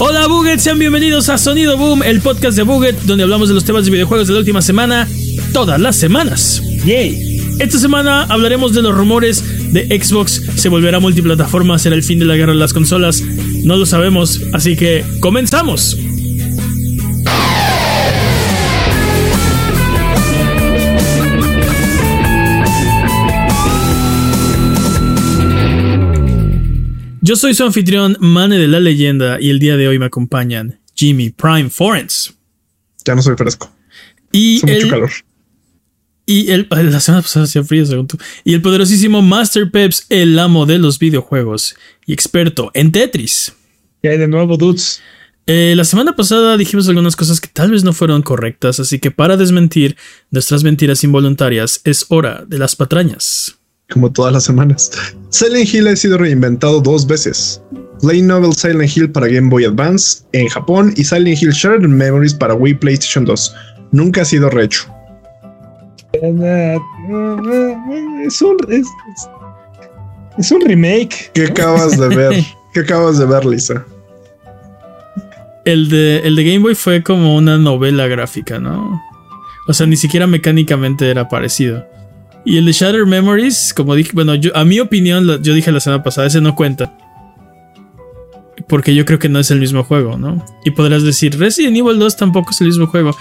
Hola Buget, sean bienvenidos a Sonido Boom, el podcast de Buget, donde hablamos de los temas de videojuegos de la última semana, todas las semanas. Yay. Esta semana hablaremos de los rumores de Xbox, se volverá multiplataforma, será el fin de la guerra de las consolas, no lo sabemos, así que comenzamos. Yo soy su anfitrión, Mane de la Leyenda, y el día de hoy me acompañan Jimmy Prime Forens. Ya no soy fresco. Y Hace el, mucho calor. Y el, la semana pasada hacía frío, según tú. Y el poderosísimo Master Peps, el amo de los videojuegos y experto en Tetris. ¿Qué hay de nuevo, dudes? Eh, la semana pasada dijimos algunas cosas que tal vez no fueron correctas, así que para desmentir nuestras mentiras involuntarias es hora de las patrañas. Como todas las semanas. Silent Hill ha sido reinventado dos veces. Light Novel Silent Hill para Game Boy Advance en Japón y Silent Hill Shared Memories para Wii PlayStation 2. Nunca ha sido rehecho. Es un, es, es un remake. ¿Qué acabas de ver? ¿Qué acabas de ver, Lisa? El de, el de Game Boy fue como una novela gráfica, ¿no? O sea, ni siquiera mecánicamente era parecido. Y el de Shattered Memories, como dije, bueno, yo, a mi opinión, yo dije la semana pasada, ese no cuenta. Porque yo creo que no es el mismo juego, ¿no? Y podrás decir, Resident Evil 2 tampoco es el mismo juego.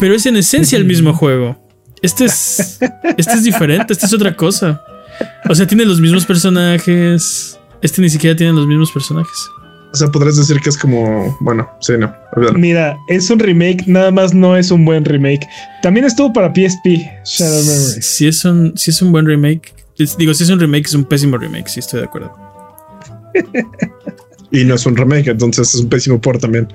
Pero es en esencia el mismo juego. Este es. Este es diferente, este es otra cosa. O sea, tiene los mismos personajes. Este ni siquiera tiene los mismos personajes. O sea, podrías decir que es como. Bueno, sí, no. Mira, es un remake, nada más no es un buen remake. También estuvo para PSP, Shadow. Si es un, si es un buen remake. es- Digo, si es un remake, es un pésimo remake, sí, estoy de acuerdo. Y no es un remake, entonces es un pésimo port también.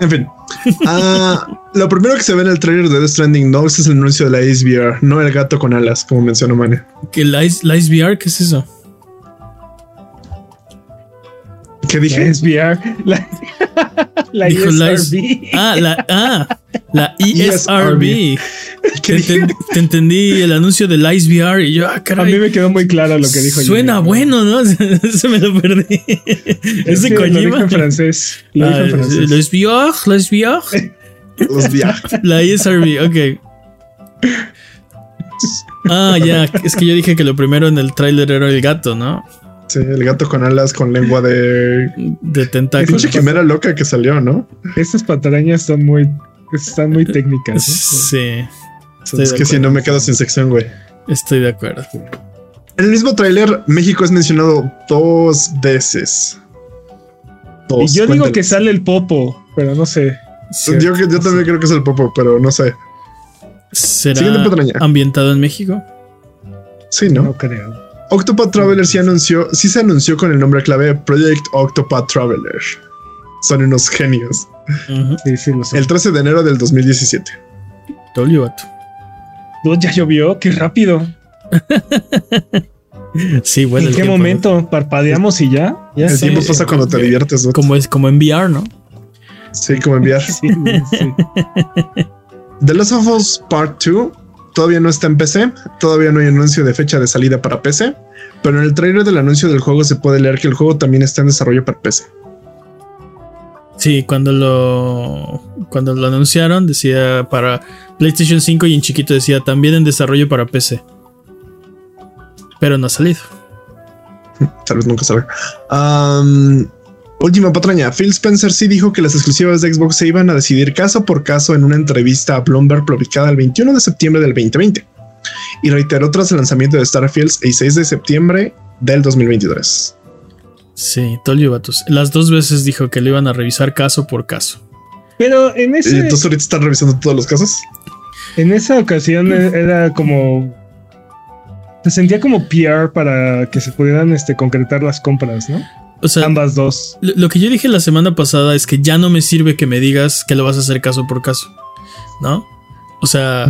En fin. Ah, lo primero que se ve en el trailer de Death Stranding 2 es el anuncio de la SVR, no el gato con alas, como mencionó Mane. ¿Que la la Ice VR? ¿Qué es eso? ¿Qué La dije? SBR, la, la Dijo la ESRB. Ah, la, ah, la ESRB. ¿Qué Te, enten- te entendí el anuncio del Ice VR y yo, ah, A mí me quedó muy claro lo que dijo. Suena Jimmy. bueno, ¿no? Se me lo perdí. Es ¿Es de que Lo dijo Kojima? en francés. Lo dijo Ah, en francés. la SVR, la SVR. Los viajes. La ESRB, ok. Ah, ya, es que yo dije que lo primero en el tráiler era el gato, ¿no? Sí, el gato con alas con lengua de. De tentáculos. Pinche quimera loca que salió, ¿no? Estas patrañas están muy, están muy técnicas. ¿no? Sí, es que si no me quedo sin sección, güey. estoy de acuerdo. En el mismo tráiler, México es mencionado dos veces. Y Dos. yo digo que sale el popo, pero no sé. Yo, también creo que es el popo, pero no sé. ¿Será ambientado en México? Sí, ¿no? No creo. Octopath Traveler sí anunció, sí se anunció con el nombre clave Project Octopath Traveler. Son unos genios. Sí, sí, lo. El 13 de enero del 2017. Told you, vato. Dude, ya llovió, qué rápido. Sí, bueno. ¿En qué tiempo, momento? ¿Parpadeamos y ya? Ya El tiempo pasa cuando te diviertes, ¿no? Como es como en VR, ¿no? Sí, como enviar. Sí, sí. The Last of Us Part 2 todavía no está en PC, todavía no hay anuncio de fecha de salida para PC, pero en el trailer del anuncio del juego se puede leer que el juego también está en desarrollo para PC. Sí, cuando lo cuando lo anunciaron decía para PlayStation 5 y en chiquito decía también en desarrollo para PC. Pero no ha salido. Tal vez nunca salga. Última patraña. Phil Spencer sí dijo que las exclusivas de Xbox se iban a decidir caso por caso en una entrevista a Bloomberg publicada el 21 de septiembre del 2020 y reiteró tras el lanzamiento de Starfield el 6 de septiembre del 2023. Sí, told you, vatos. Las dos veces dijo que lo iban a revisar caso por caso. Pero en, Y ese, entonces ahorita están revisando todos los casos. en esa ocasión e- era como. Se sentía como PR para que se pudieran este, concretar las compras, ¿no? O sea, Ambas dos. Lo que yo dije la semana pasada es que ya no me sirve que me digas que lo vas a hacer caso por caso, ¿no? O sea,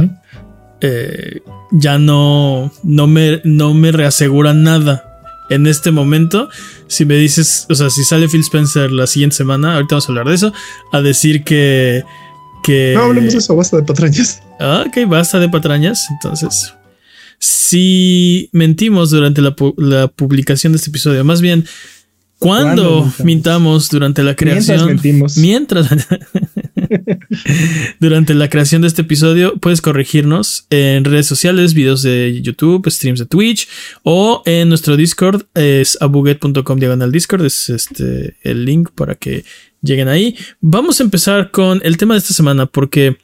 eh, ya no, no, me, no me reasegura nada en este momento. Si me dices, o sea, si sale Phil Spencer la siguiente semana, ahorita vamos a hablar de eso, a decir que... que No hablemos de eso, basta de patrañas. Ah, ok, basta de patrañas. Entonces, si mentimos durante la, pu- la publicación de este episodio, más bien, Cuando mintamos durante la creación. Mientras mentimos. Mientras. durante la creación de este episodio, puedes corregirnos en redes sociales, videos de YouTube, streams de Twitch o en nuestro Discord. Es abuget.com diagonal Discord. Es este el link para que lleguen ahí. Vamos a empezar con el tema de esta semana porque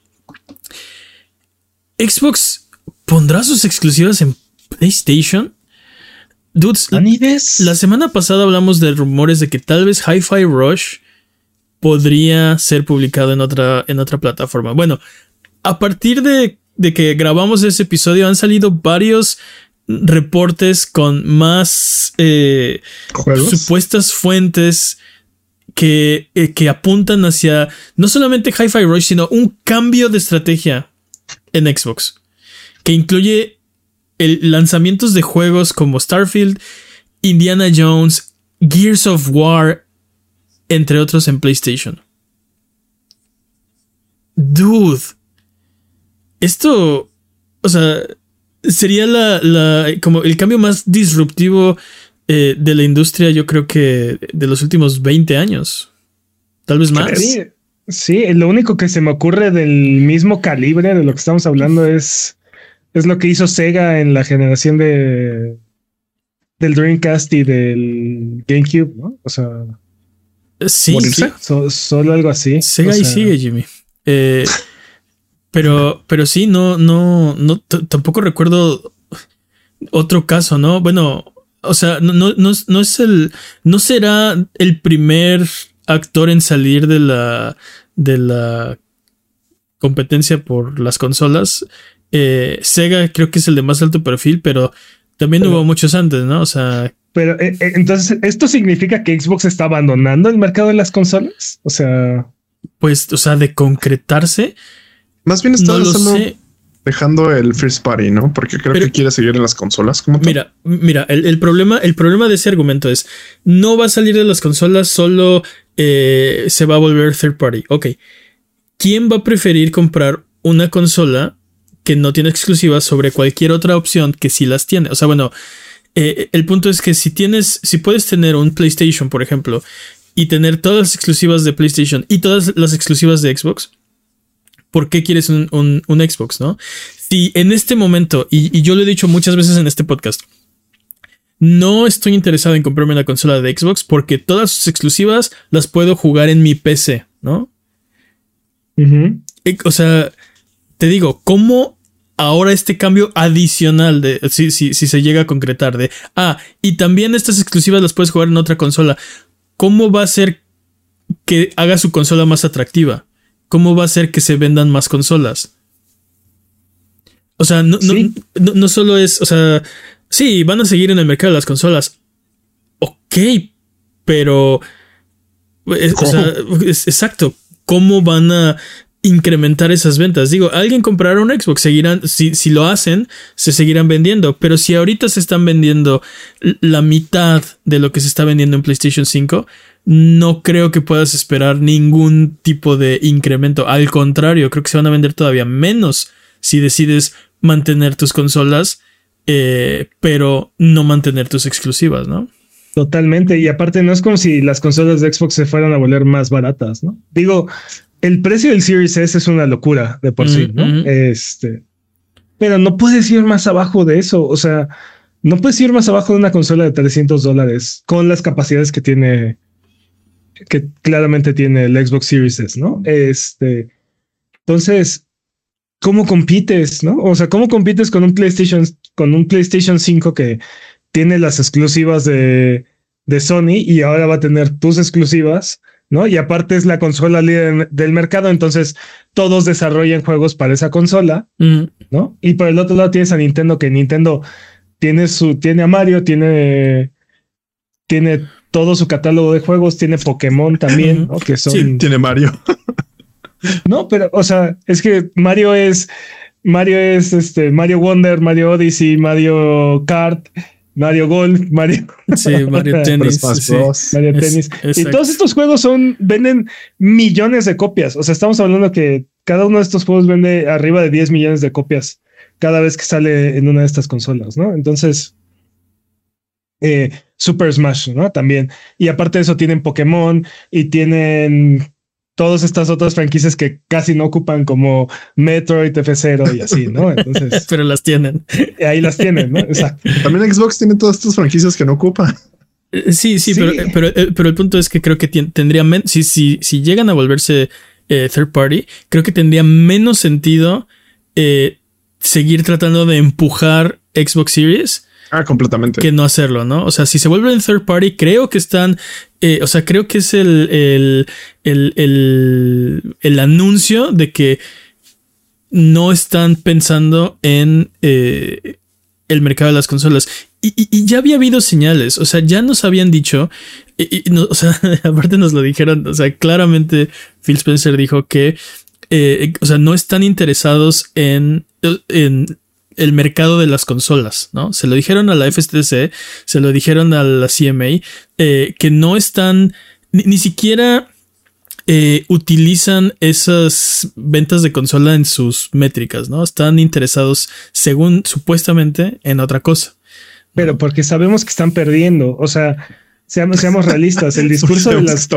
Xbox pondrá sus exclusivas en PlayStation. Dudes, la semana pasada hablamos de rumores de que tal vez Hi-Fi Rush podría ser publicado en otra, en otra plataforma. Bueno, a partir de, que grabamos ese episodio han salido varios reportes con más eh, supuestas fuentes que, eh, que, apuntan hacia no solamente Hi-Fi Rush, sino un cambio de estrategia en Xbox que incluye el, lanzamientos de juegos como Starfield, Indiana Jones, Gears of War, entre otros en PlayStation. Dude. Esto, o sea, sería la, como el cambio más disruptivo eh, de la industria, yo creo que de los últimos 20 años. Tal vez más. Sí, sí, lo único que se me ocurre del mismo calibre de lo que estamos hablando es es lo que hizo Sega en la generación de del Dreamcast y del GameCube, ¿no? O sea, sí, solo algo así. Sega y sigue, Jimmy. Eh, pero, pero sí, no, no, no, tampoco recuerdo otro caso, ¿no? Bueno, o sea, no, no, no, es el, no será el primer actor en salir de la, de la competencia por las consolas. Eh, Sega creo que es el de más alto perfil, pero también hubo muchos antes, ¿no? O sea. Pero eh, eh, entonces, ¿esto significa que Xbox está abandonando el mercado de las consolas? O sea. Pues, o sea, de concretarse. Más bien está dejando el first party, ¿no? Porque creo que quiere seguir en las consolas. como mira, mira, el, problema, el problema de ese argumento es no va a salir de las consolas, solo se va a volver third party. Ok. ¿Quién va a preferir comprar una consola que no tiene exclusivas sobre cualquier otra opción que sí las tiene. O sea, bueno, eh, el punto es que si tienes, si puedes tener un PlayStation, por ejemplo, y tener todas las exclusivas de PlayStation y todas las exclusivas de Xbox, ¿por qué quieres un, Xbox, no? Si en este momento, y, yo lo he dicho muchas veces en este podcast, no estoy interesado en comprarme una consola de Xbox porque todas sus exclusivas las puedo jugar en mi PC, ¿no? O sea, te digo, ¿cómo ahora este cambio adicional de si, si, si se llega a concretar de ah, y también estas exclusivas las puedes jugar en otra consola. ¿Cómo va a ser que haga su consola más atractiva? ¿Cómo va a ser que se vendan más consolas? O sea, no, no, no, solo es, o sea, sí, van a seguir en el mercado de las consolas. Ok, pero... O sea, exacto. ¿Cómo van a incrementar esas ventas. Digo, alguien comprará un Xbox, seguirán, si, si, lo hacen, se seguirán vendiendo, pero si ahorita se están vendiendo la mitad de lo que se está vendiendo en PlayStation 5, no creo que puedas esperar ningún tipo de incremento. Al contrario, creo que se van a vender todavía menos si decides mantener tus consolas, eh, pero no mantener tus exclusivas, ¿no? Totalmente. Y aparte, no es como si las consolas de Xbox se fueran a volver más baratas, ¿no? Digo, el precio del Series S es una locura de por sí, ¿no? Este, pero no puedes ir más abajo de eso. O sea, no puedes ir más abajo de una consola de 300 dólares con las capacidades que tiene, que claramente tiene el Xbox Series S, ¿no? Este, entonces, ¿cómo compites, no? O sea, ¿cómo compites con un PlayStation, con un PlayStation 5 que tiene las exclusivas de, de Sony y ahora va a tener tus exclusivas? ¿No? Y aparte es la consola líder del mercado, entonces todos desarrollan juegos para esa consola, ¿no? Y por el otro lado tienes a Nintendo, que Nintendo tiene su, tiene a Mario, tiene, tiene todo su catálogo de juegos, tiene Pokémon también, ¿no? Que son. Sí, tiene Mario. no, pero, o sea, es que Mario es. Mario es este Mario Wonder, Mario Odyssey, Mario Kart, Mario Golf, Mario. Sí, Mario Tennis. Mario Tennis. y todos estos juegos son, venden millones de copias. O sea, estamos hablando que cada uno de estos juegos vende arriba de 10 millones de copias cada vez que sale en una de estas consolas, ¿no? Entonces, eh, Super Smash, ¿no? También. Y aparte de eso tienen Pokémon y tienen todas estas otras franquicias que casi no ocupan como Metroid, F0 y así, ¿no? Entonces. Pero las tienen. Ahí las tienen, ¿no? Exacto. También Xbox tiene todas estas franquicias que no ocupa. Eh, sí, sí, Pero, pero, eh, pero, el punto es que creo que tendría menos. Si, si, si llegan a volverse eh, third party, creo que tendría menos sentido seguir tratando de empujar Xbox Series Ah, completamente. Que no hacerlo, ¿no? O sea, si se vuelven third party, creo que están. Eh, o sea, creo que es el, el, el, el, anuncio de que no están pensando en eh, el mercado de las consolas. Y, ya había habido señales, o sea, ya nos habían dicho, y, o sea, aparte nos lo dijeron, o sea, claramente Phil Spencer dijo que, eh, o sea, no están interesados en, en el mercado de las consolas, ¿no? Se lo dijeron a la FTC, se lo dijeron a la CMA, eh, que no están, ni, siquiera eh, utilizan esas ventas de consola en sus métricas, ¿no? Están interesados, según supuestamente, en otra cosa. Pero porque sabemos que están perdiendo, o sea, seamos, seamos realistas, el discurso de las...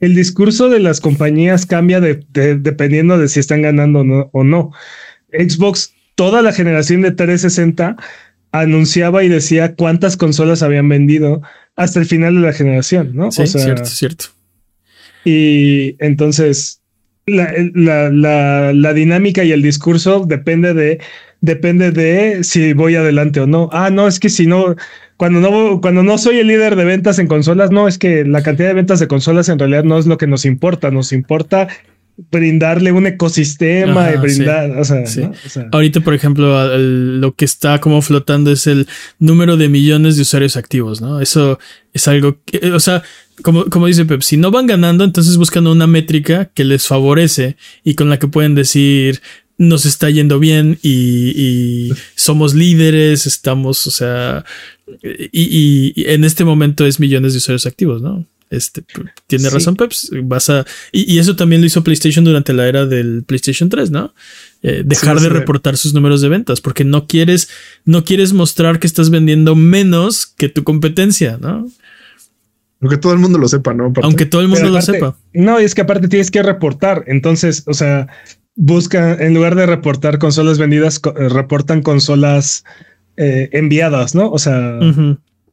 El, discurso de las compañías cambia dependiendo de si están ganando o no. Xbox toda la generación de 360 anunciaba y decía cuántas consolas habían vendido hasta el final de la generación, ¿no? Sí, cierto, cierto. Y entonces la, la, dinámica y el discurso depende de, depende de si voy adelante o no. Ah, no, es que si no, cuando no, cuando no soy el líder de ventas en consolas, no, es que la cantidad de ventas de consolas en realidad no es lo que nos importa, nos importa brindarle un ecosistema y brindar, o, sea, Ahorita, por ejemplo, lo que está como flotando es el número de millones de usuarios activos, ¿no? Eso es algo que, o sea, como, como dice Pep, si no van ganando, entonces buscan una métrica que les favorece y con la que pueden decir, nos está yendo bien y, somos líderes, estamos, o sea, y, y, en este momento es millones de usuarios activos, ¿no? Este, tiene razón, Peps. Vas a. Y, eso también lo hizo PlayStation durante la era del PlayStation 3, ¿no? Eh, dejar de reportar sus números de ventas. Porque no quieres, no quieres mostrar que estás vendiendo menos que tu competencia, ¿no? Aunque todo el mundo lo sepa, ¿no? Aunque todo el mundo lo sepa. No, y es que aparte tienes que reportar. Entonces, o sea, busca, en lugar de reportar consolas vendidas, eh, reportan consolas eh, enviadas, ¿no? O sea,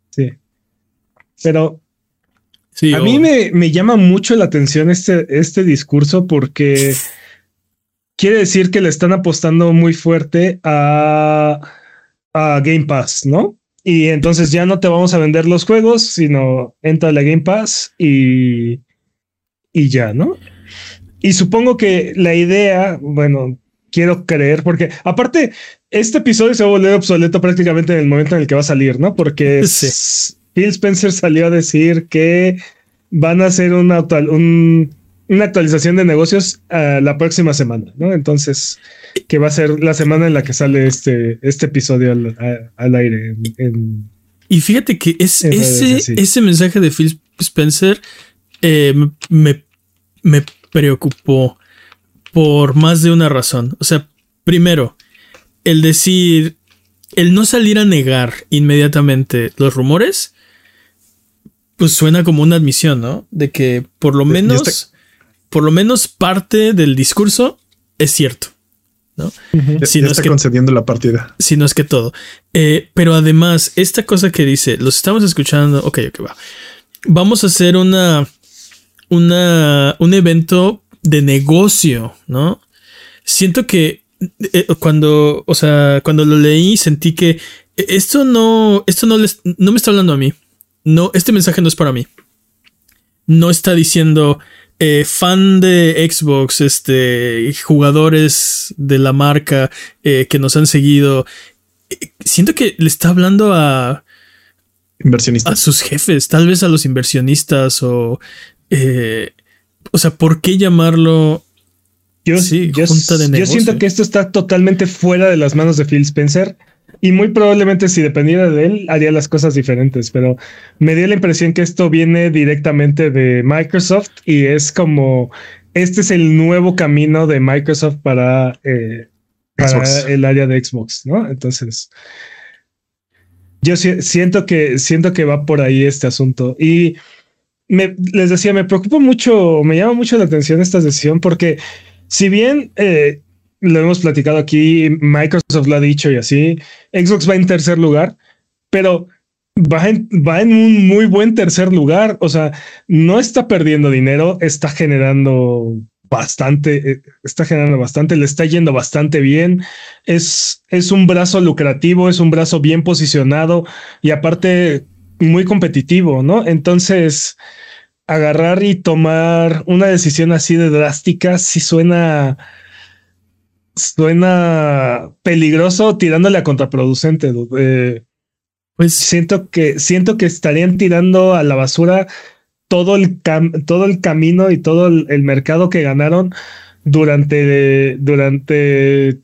sí. Pero a mí me, llama mucho la atención este, este discurso porque quiere decir que le están apostando muy fuerte a, a Game Pass, ¿no? Y entonces ya no te vamos a vender los juegos, sino entra a la Game Pass y, y ya, ¿no? Y supongo que la idea, bueno, quiero creer, porque aparte, este episodio se va a volver obsoleto prácticamente en el momento en el que va a salir, ¿no? Porque es, Phil Spencer salió a decir que van a hacer una, una actualización de negocios uh, la próxima semana, ¿no? Entonces, que va a ser la semana en la que sale este, este episodio al, aire. y fíjate que es, ese, ese mensaje de Phil Spencer eh, me, me preocupó por más de una razón. O sea, primero, el decir, el no salir a negar inmediatamente los rumores pues suena como una admisión, ¿no? De que por lo menos, por lo menos parte del discurso es cierto. ¿no? Si no está es que, concediendo la partida. Si no es que todo. Eh, pero además, esta cosa que dice, los estamos escuchando. Ok, ok, va. Vamos a hacer una, una, un evento de negocio, ¿no? Siento que eh, cuando, o sea, cuando lo leí, sentí que esto no, esto no les, no me está hablando a mí no, este mensaje no es para mí. No está diciendo eh, fan de Xbox, este, jugadores de la marca eh, que nos han seguido. Eh, siento que le está hablando a inversionistas, a sus jefes, tal vez a los inversionistas o, o sea, ¿por qué llamarlo? Yo, sí, yo, yo siento que esto está totalmente fuera de las manos de Phil Spencer y muy probablemente si dependiera de él haría las cosas diferentes, pero me dio la impresión que esto viene directamente de Microsoft y es como este es el nuevo camino de Microsoft para, eh, para el área de Xbox, ¿no? Entonces, Yo siento que siento que va por ahí este asunto y me, les decía, me preocupa mucho, me llama mucho la atención esta decisión porque si bien eh, lo hemos platicado aquí, Microsoft lo ha dicho y así, Xbox va en tercer lugar, pero va en, va en un muy buen tercer lugar. O sea, no está perdiendo dinero, está generando bastante, eh, está generando bastante, le está yendo bastante bien. Es, es un brazo lucrativo, es un brazo bien posicionado y aparte muy competitivo, ¿no? Entonces, agarrar y tomar una decisión así de drástica sí suena suena peligroso tirándole a contraproducente. Eh, pues siento que siento que estarían tirando a la basura todo el todo el camino y todo el, mercado que ganaron durante durante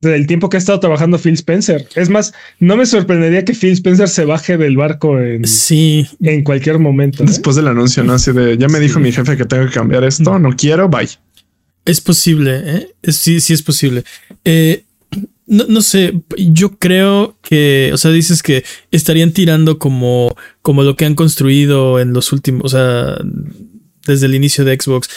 el tiempo que ha estado trabajando Phil Spencer. Es más, no me sorprendería que Phil Spencer se baje del barco en, sí. en cualquier momento. ¿eh? Después del anuncio, ¿no? Así de, ya me dijo mi jefe que tengo que cambiar esto, no quiero, bye. Es posible, ¿eh? Sí, sí es posible. Eh, no, no, sé, yo creo que, o sea, dices que estarían tirando como, como lo que han construido en los últimos, o sea, desde el inicio de Xbox.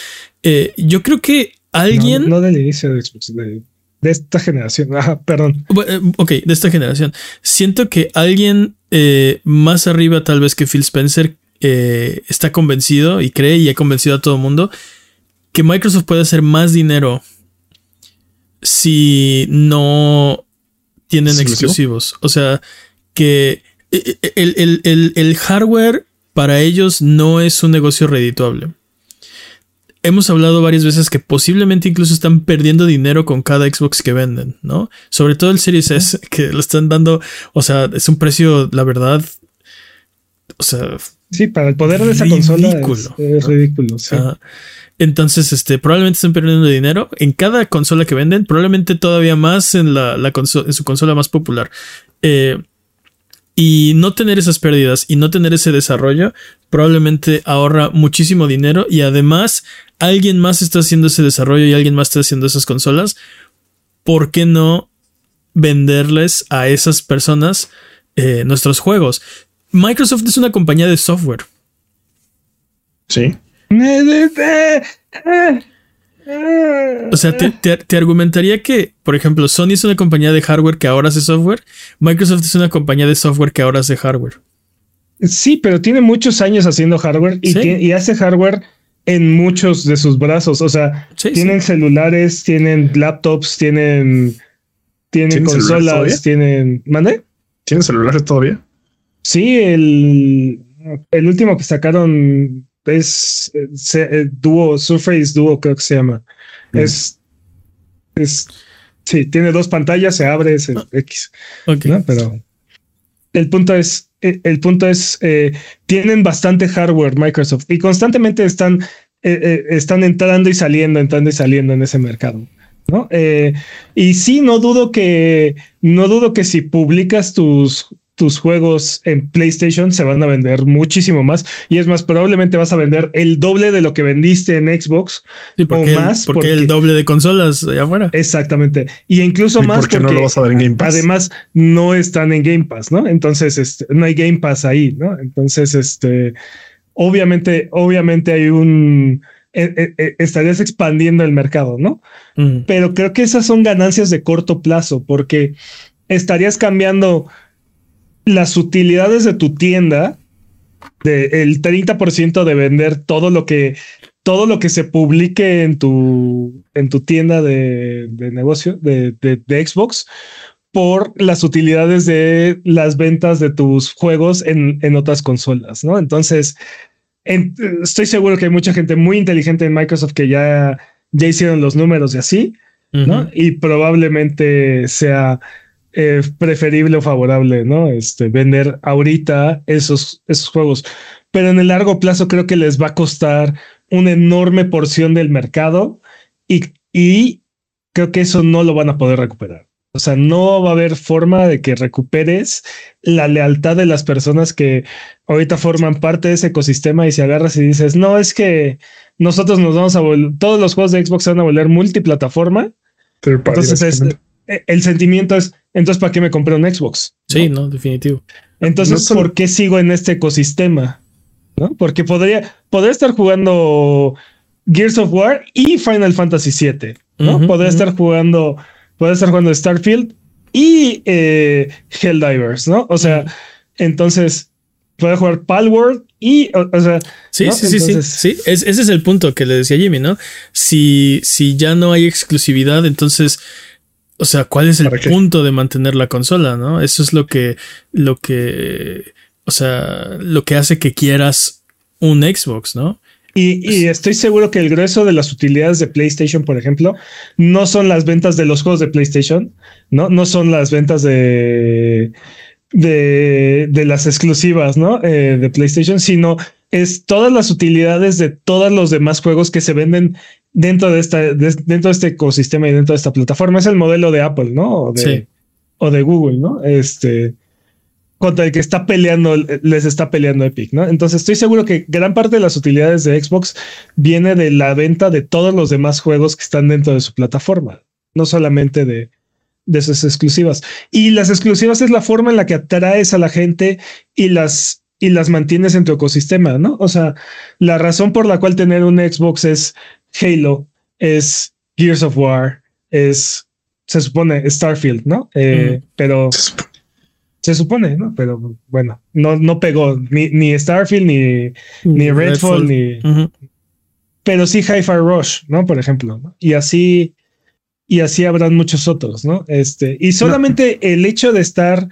Eh, yo creo que alguien... No, del inicio de Xbox, de, esta generación, ah, perdón. Eh, ok, de esta generación. Siento que alguien eh, más arriba tal vez que Phil Spencer está convencido y cree y ha convencido a todo el mundo que Microsoft puede hacer más dinero si no tienen exclusivos. O sea, que e, e, el, hardware para ellos no es un negocio redituable. Hemos hablado varias veces que posiblemente incluso están perdiendo dinero con cada Xbox que venden, ¿no? Sobre todo el Series S, que lo están dando, o sea, es un precio, la verdad, o sea... Sí, para el poder de esa consola es, ridículo. Entonces, este, probablemente estén perdiendo dinero en cada consola que venden, probablemente todavía más en, la, en su consola más popular. Eh, y no tener esas pérdidas y no tener ese desarrollo probablemente ahorra muchísimo dinero y además alguien más está haciendo ese desarrollo y alguien más está haciendo esas consolas. ¿Por qué no venderles a esas personas eh, nuestros juegos? Microsoft es una compañía de software. Sí. O sea, te, argumentaría que, por ejemplo, Sony es una compañía de hardware que ahora hace software, Microsoft es una compañía de software que ahora hace hardware. Sí, pero tiene muchos años haciendo hardware y, hace hardware en muchos de sus brazos. O sea, tienen celulares, tienen laptops, tienen, tienen consolas, tienen. ¿Mande? ¿Tienen celulares todavía? Sí, el, el último que sacaron es eh, dúo, Surface Duo, creo que se llama. Mm. Es, es, sí, tiene dos pantallas, se abre, es el ah, X. Pero el punto es, eh, el punto es, eh, tienen bastante hardware Microsoft y constantemente están, están entrando y saliendo, entrando y saliendo en ese mercado. ¿no? y sí, no dudo que, no dudo que si publicas tus tus juegos en PlayStation se van a vender muchísimo más. Y es más probablemente vas a vender el doble de lo que vendiste en Xbox o más porque, el doble de consolas allá afuera. Exactamente. Y incluso más porque, no lo vas a ver en Game Pass. además no están en Game Pass no entonces este, no hay Game Pass ahí no entonces este obviamente obviamente hay un eh, eh, eh, estarías expandiendo el mercado no mm. pero creo que esas son ganancias de corto plazo porque estarías cambiando las utilidades de tu tienda, de el 30% de vender todo lo que todo lo que se publique en tu en tu tienda de, negocio de, Xbox por las utilidades de las ventas de tus juegos en, en otras consolas, ¿no? Entonces, estoy seguro que hay mucha gente muy inteligente en Microsoft que ya, ya hicieron los números y así, ¿no? Y probablemente sea eh, preferible o favorable, ¿no? Este, vender ahorita esos, esos juegos. Pero en el largo plazo creo que les va a costar una enorme porción del mercado y, y creo que eso no lo van a poder recuperar. O sea, no va a haber forma de que recuperes la lealtad de las personas que ahorita forman parte de ese ecosistema y si agarras y dices, no, es que nosotros nos vamos a volver, todos los juegos de Xbox se van a volver multiplataforma. Entonces es, eh, el sentimiento es, entonces, ¿para qué me compré un Xbox? Sí, no, definitivo. Entonces, ¿por qué sigo en este ecosistema? ¿No? Porque podría, podría estar jugando Gears of War y Final Fantasy VII, ¿no? podría estar jugando, podría estar jugando Starfield y eh, Helldivers, ¿no? O sea, entonces puede jugar Palworld y, o, sea. Sí, sí, sí, sí, sí. ese es el punto que le decía Jimmy, ¿no? Si, si ya no hay exclusividad, entonces. O sea, ¿cuál es el punto de mantener la consola, no? Eso es lo que, lo que, o sea, lo que hace que quieras un Xbox, ¿no? Y, y, estoy seguro que el grueso de las utilidades de PlayStation, por ejemplo, no son las ventas de los juegos de PlayStation, no, no son las ventas de de, de las exclusivas, ¿no? Eh, de PlayStation, sino es todas las utilidades de todos los demás juegos que se venden dentro de esta, dentro de este ecosistema y dentro de esta plataforma. Es el modelo de Apple, ¿no? O de, o de Google, ¿no? Este contra el que está peleando, les está peleando Epic, ¿no? Entonces estoy seguro que gran parte de las utilidades de Xbox viene de la venta de todos los demás juegos que están dentro de su plataforma, no solamente de, de esas exclusivas. Y las exclusivas es la forma en la que atraes a la gente y las, y las mantienes en tu ecosistema, ¿no? O sea, la razón por la cual tener un Xbox es Halo, es Gears of War, es, se supone, Starfield, ¿no? Eh, pero se supone, ¿no? Pero bueno, no, no pegó ni, ni Starfield, ni, ni Redfall, ni... Pero sí Hi-Fi Rush, ¿no? Por ejemplo, ¿no? Y así y así habrán muchos otros, ¿no? Este, y solamente el hecho de estar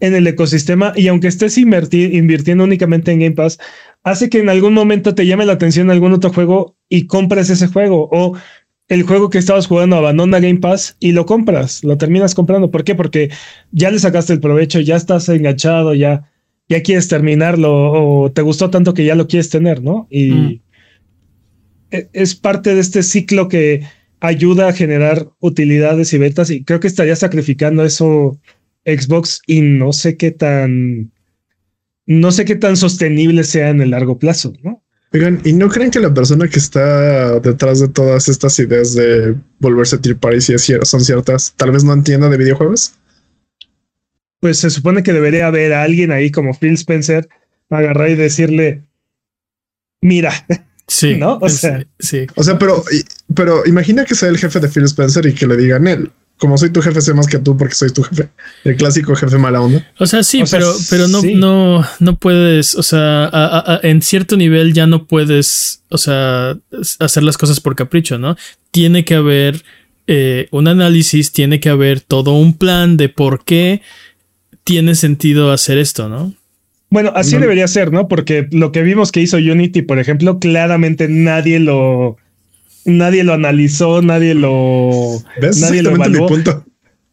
en el ecosistema y aunque estés invirtiendo únicamente en Game Pass, hace que en algún momento te llame la atención algún otro juego y compres ese juego o el juego que estabas jugando abandona Game Pass y lo compras, lo terminas comprando. ¿Por qué? Porque ya le sacaste el provecho, ya estás enganchado, ya, ya quieres terminarlo o te gustó tanto que ya lo quieres tener, ¿no? Y mm. e, es parte de este ciclo que ayuda a generar utilidades y ventas y creo que estaría sacrificando eso Xbox y no sé qué tan no sé qué tan sostenible sea en el largo plazo, ¿no? Oigan, ¿y no creen que la persona que está detrás de todas estas ideas de volverse tier party si son ciertas, tal vez no entienda de videojuegos? Pues se supone que debería haber alguien ahí como Phil Spencer agarrar y decirle, mira, Sí. ¿No? O sea, sí. O sea, pero, pero imagina que sea el jefe de Phil Spencer y que le digan él. Como soy tu jefe, sé más que tú porque soy tu jefe. El clásico jefe mala onda. O sea, sí, pero, pero no, no, no puedes, o sea, en cierto nivel ya no puedes, o sea, hacer las cosas por capricho, ¿no? Tiene que haber eh, un análisis, tiene que haber todo un plan de por qué tiene sentido hacer esto, ¿no? Bueno, así debería ser, ¿no? Porque lo que vimos que hizo Unity, por ejemplo, claramente nadie lo, nadie lo analizó, nadie lo, nadie lo evaluó.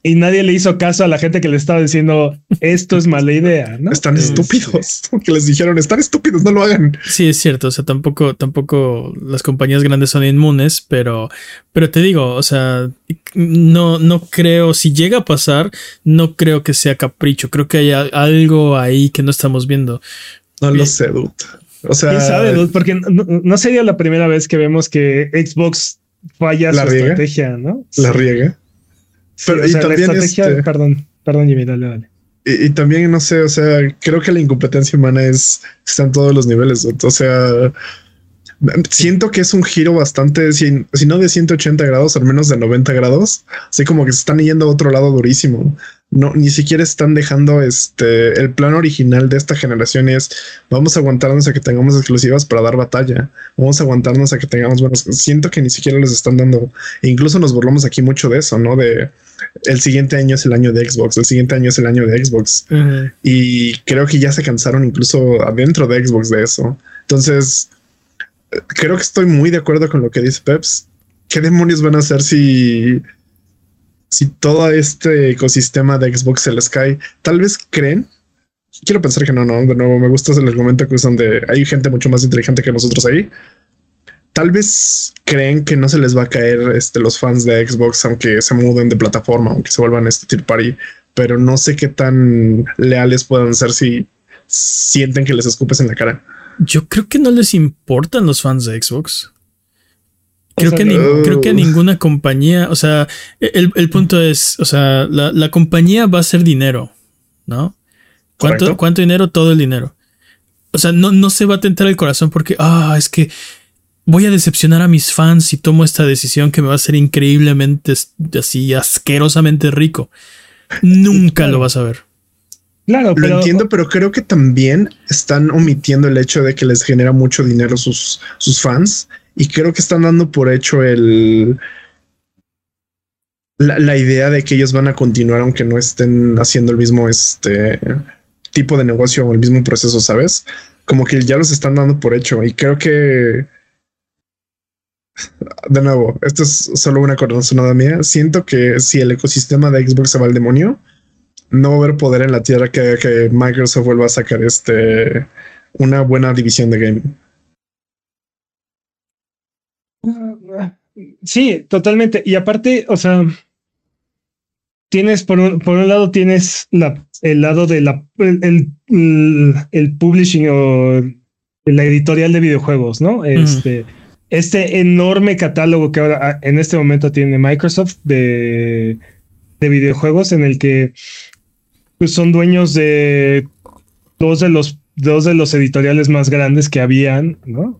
Y nadie le hizo caso a la gente que le estaba diciendo esto es mala idea, ¿no? Están estúpidos. Que les dijeron están estúpidos, no lo hagan. Sí, es cierto. O sea, tampoco, tampoco las compañías grandes son inmunes, pero, pero te digo, o sea, no, no creo, si llega a pasar, no creo que sea capricho. Creo que hay algo ahí que no estamos viendo. No lo sé, dude. O sea, ¿Quién sabe, Porque no, sería la primera vez que vemos que Xbox falla la su estrategia, ¿no? La riega. Pero y también este, perdón, perdón, Jimmy, dale, dale. Y, también, no sé, o sea, creo que la incompetencia humana es, está en todos los niveles. O sea, siento que es un giro bastante, si, si, no de 180 grados, al menos de 90 grados. Así como que se están yendo a otro lado durísimo. No, ni siquiera están dejando este el plan original de esta generación es vamos a aguantarnos a que tengamos exclusivas para dar batalla. Vamos a aguantarnos a que tengamos buenos. Siento que ni siquiera les están dando. E incluso nos burlamos aquí mucho de eso, ¿no? De el siguiente año es el año de Xbox, el siguiente año es el año de Xbox. Y creo que ya se cansaron incluso adentro de Xbox de eso. Entonces, creo que estoy muy de acuerdo con lo que dice Peps. ¿Qué demonios van a hacer si, si todo este ecosistema de Xbox se les cae? Tal vez creen. Quiero pensar que no, no, de nuevo me gusta el argumento que usan de hay gente mucho más inteligente que nosotros ahí tal vez creen que no se les va a caer este, los fans de Xbox aunque se muden de plataforma, aunque se vuelvan este tier party, pero no sé qué tan leales puedan ser si sienten que les escupes en la cara. Yo creo que no les importan los fans de Xbox. Creo, que, creo que ninguna compañía, o sea, el, el punto es, o sea, la, la, compañía va a ser dinero, ¿no? ¿Cuánto, ¿Cuánto dinero? Todo el dinero. O sea, no, no se va a tentar el corazón porque, ah, es que voy a decepcionar a mis fans si tomo esta decisión que me va a hacer increíblemente así asquerosamente rico. Nunca lo vas a ver. Claro, lo entiendo, pero creo que también están omitiendo el hecho de que les genera mucho dinero sus, sus fans y creo que están dando por hecho el la, la, idea de que ellos van a continuar aunque no estén haciendo el mismo este tipo de negocio o el mismo proceso, ¿sabes? Como que ya los están dando por hecho y creo que de nuevo, esto es solo una corazonada mía. Siento que si el ecosistema de Xbox se va al demonio, no va a haber poder en la tierra que que Microsoft vuelva a sacar este una buena división de gaming. Sí, totalmente. Y aparte, o sea, tienes por un, por un lado tienes la, el lado de la el, el, publishing o la editorial de videojuegos, ¿no? Este este enorme catálogo que ahora ah, en este momento tiene Microsoft de, de videojuegos en el que pues, son dueños de dos de los dos de los editoriales más grandes que habían, ¿no?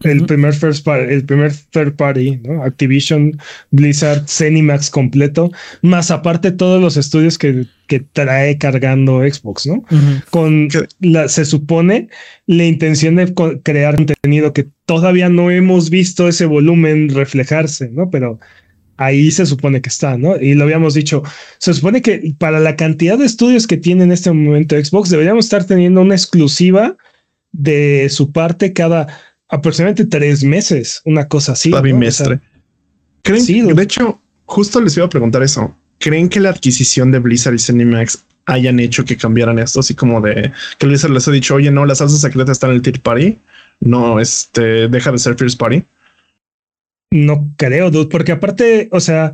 El primer first el primer third party, ¿no? Activision, Blizzard, Cenimax completo, más aparte todos los estudios que, que trae cargando Xbox, ¿no? Con la, se supone la intención de crear contenido que todavía no hemos visto ese volumen reflejarse, ¿no? Pero ahí se supone que está, ¿no? Y lo habíamos dicho, se supone que para la cantidad de estudios que tiene en este momento Xbox, deberíamos estar teniendo una exclusiva de su parte cada aproximadamente tres meses, una cosa así. Cada bimestre. ¿Creen, de hecho, justo les iba a preguntar eso. ¿Creen que la adquisición de Blizzard y Cinemax hayan hecho que cambiaran esto? Así como de que Blizzard les ha dicho, oye, no, la salsa secreta está en el Tier Party. No, este, deja de ser First Party. No creo, dude, porque aparte, o sea,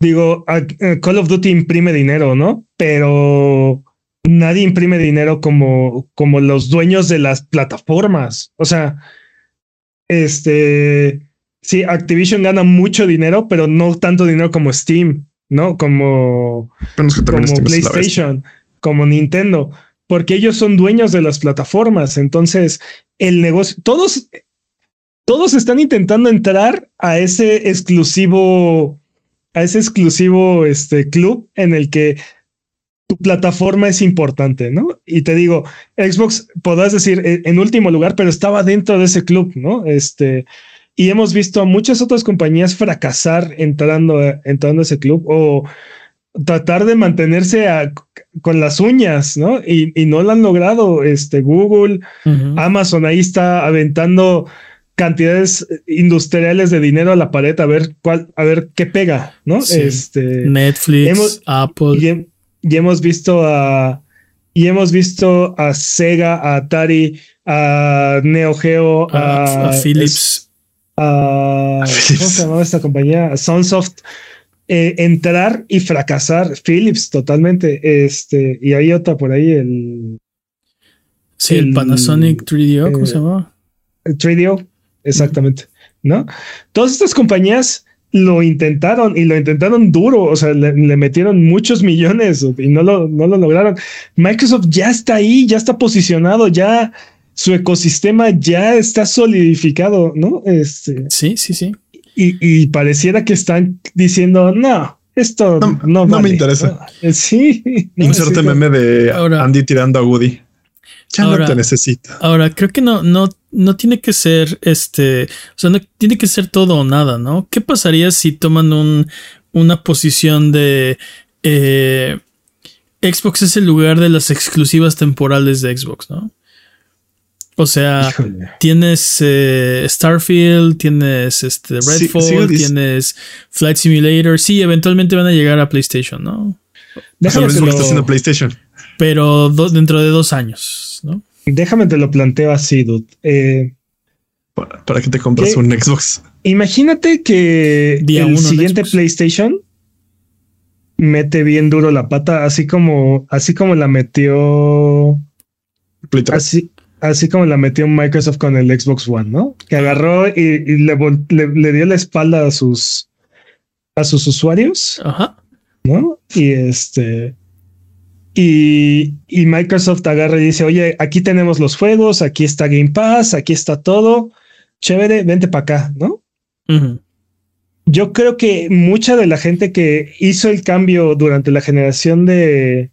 digo, eh, Call of Duty imprime dinero, ¿no? Pero nadie imprime dinero como, como los dueños de las plataformas. O sea, este, sí, Activision gana mucho dinero, pero no tanto dinero como Steam, ¿no? Como, como PlayStation, como Nintendo, porque ellos son dueños de las plataformas. Entonces, el negocio, todos, todos están intentando entrar a ese exclusivo, a ese exclusivo este, club en el que tu plataforma es importante, ¿no? Y te digo, Xbox, podrás decir eh, en último lugar, pero estaba dentro de ese club, ¿no? Este, y hemos visto a muchas otras compañías fracasar entrando, entrando a ese club o tratar de mantenerse con las uñas, ¿no? Y, no lo han logrado. Este, Google, Amazon ahí está aventando cantidades industriales de dinero a la pared a ver cuál, a ver qué pega, ¿no? Este, Netflix, Apple y hemos visto a y hemos visto a Sega, a Atari, a Neo Geo, a, Philips, a, ¿cómo se llamaba esta compañía? A Sunsoft. Eh, entrar y fracasar. Philips, totalmente. Este, y hay otra por ahí, el. Sí, el, Panasonic 3DO, ¿cómo se eh, llama? El 3DO, exactamente. ¿No? Todas estas compañías lo intentaron y lo intentaron duro, o sea, le, metieron muchos millones y no lo, no lo lograron. Microsoft ya está ahí, ya está posicionado, ya su ecosistema ya está solidificado, ¿no? Este, sí, sí, sí. Y, pareciera que están diciendo, no, esto no, no, me interesa. Sí. Inserte meme de Andy tirando a Woody. Ya no te necesito. Ahora, creo que no, no, no tiene que ser este. O sea, no tiene que ser todo o nada, ¿no? ¿Qué pasaría si toman un, una posición de. Eh, Xbox es el lugar de las exclusivas temporales de Xbox, ¿no? O sea, tienes eh, Starfield, tienes este Redfall, tienes Flight Simulator. Sí, eventualmente van a llegar a PlayStation, ¿no? Déjame lo está haciendo PlayStation. Pero dentro de dos años, ¿no? Déjame te lo planteo así, dude. Eh, para, que te compras un Xbox. Imagínate que el siguiente PlayStation mete bien duro la pata, así como, así como la metió. Play 3. Así, así como la metió Microsoft con el Xbox One, ¿no? Que agarró y, le, dio la espalda a sus a sus usuarios, Ajá. ¿no? Y este y, y, Microsoft agarra y dice, oye, aquí tenemos los juegos, aquí está Game Pass, aquí está todo, chévere, vente para acá, ¿no? Yo creo que mucha de la gente que hizo el cambio durante la generación de,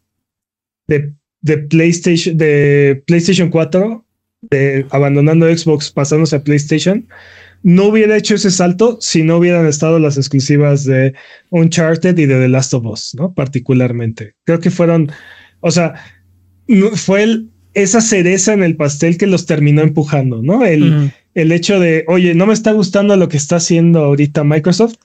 de de PlayStation, de PlayStation 4, de abandonando Xbox, pasándose a PlayStation, no hubiera hecho ese salto si no hubieran estado las exclusivas de Uncharted y de The Last of Us, ¿no? Particularmente. Creo que fueron, o sea, fue esa cereza en el pastel que los terminó empujando, ¿no? El, el hecho de, oye, no me está gustando lo que está haciendo ahorita Microsoft,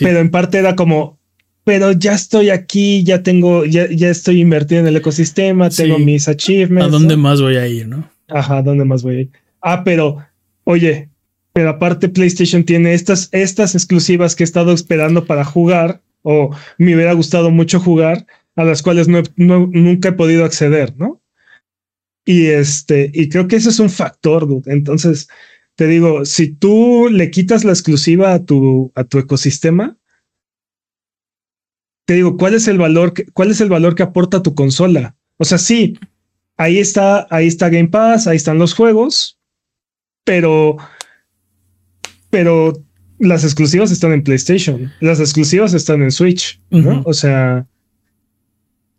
pero en parte era como, pero ya estoy aquí, ya tengo, ya, ya estoy invertido en el ecosistema, tengo mis achievements. ¿A dónde más voy a ir, no? Ajá, ¿a dónde más voy a ir? Ah, pero, oye, pero aparte PlayStation tiene estas, estas exclusivas que he estado esperando para jugar, o me hubiera gustado mucho jugar, a las cuales no, nunca he podido acceder, ¿no? Y este, y creo que ese es un factor, dude. Entonces, te digo, si tú le quitas la exclusiva a tu, a tu ecosistema, te digo, ¿cuál es el valor que, cuál es el valor que aporta tu consola? O sea, sí, ahí está, ahí está Game Pass, ahí están los juegos, pero, pero las exclusivas están en PlayStation, las exclusivas están en Switch, ¿no? O sea,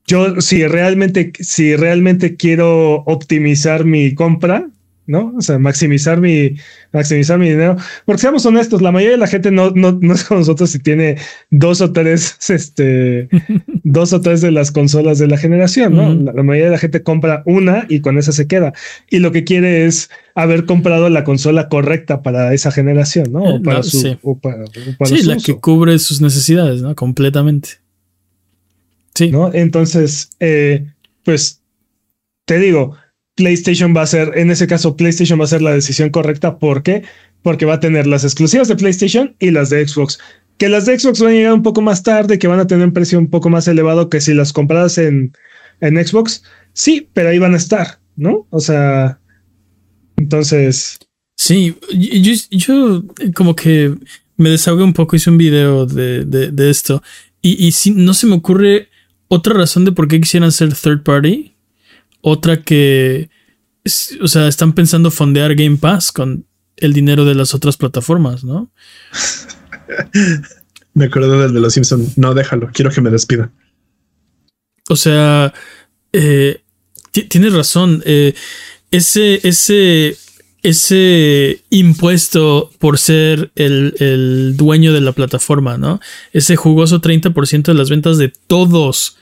yo si realmente, si realmente quiero optimizar mi compra, ¿no? O sea, maximizar mi, maximizar mi dinero. Porque seamos honestos, la mayoría de la gente no, no, no es como nosotros si tiene dos o tres, este, dos o tres de las consolas de la generación, ¿no? la, mayoría de la gente compra una y con esa se queda. Y lo que quiere es haber comprado la consola correcta para esa generación, ¿no? O para su, sí. sí la que cubre sus necesidades, ¿no? Completamente. Sí. ¿No? Entonces, eh, pues, te digo, PlayStation va a ser, en ese caso, PlayStation va a ser la decisión correcta. ¿Por qué? Porque va a tener las exclusivas de PlayStation y las de Xbox. Que las de Xbox van a llegar un poco más tarde, que van a tener un precio un poco más elevado que si las compradas en, en Xbox. Sí, pero ahí van a estar, ¿no? O sea, entonces. Sí, yo, yo como que me desahogué un poco, hice un video de, de, esto. Y, y si, no se me ocurre otra razón de por qué quisieran ser third party otra que, o sea, están pensando fondear Game Pass con el dinero de las otras plataformas, ¿no? me acuerdo del de los Simpsons. No, déjalo, quiero que me despida. O sea, eh, tienes razón. Eh, ese, ese, ese impuesto por ser el, dueño de la plataforma, ¿no? Ese jugoso 30% de las ventas de todos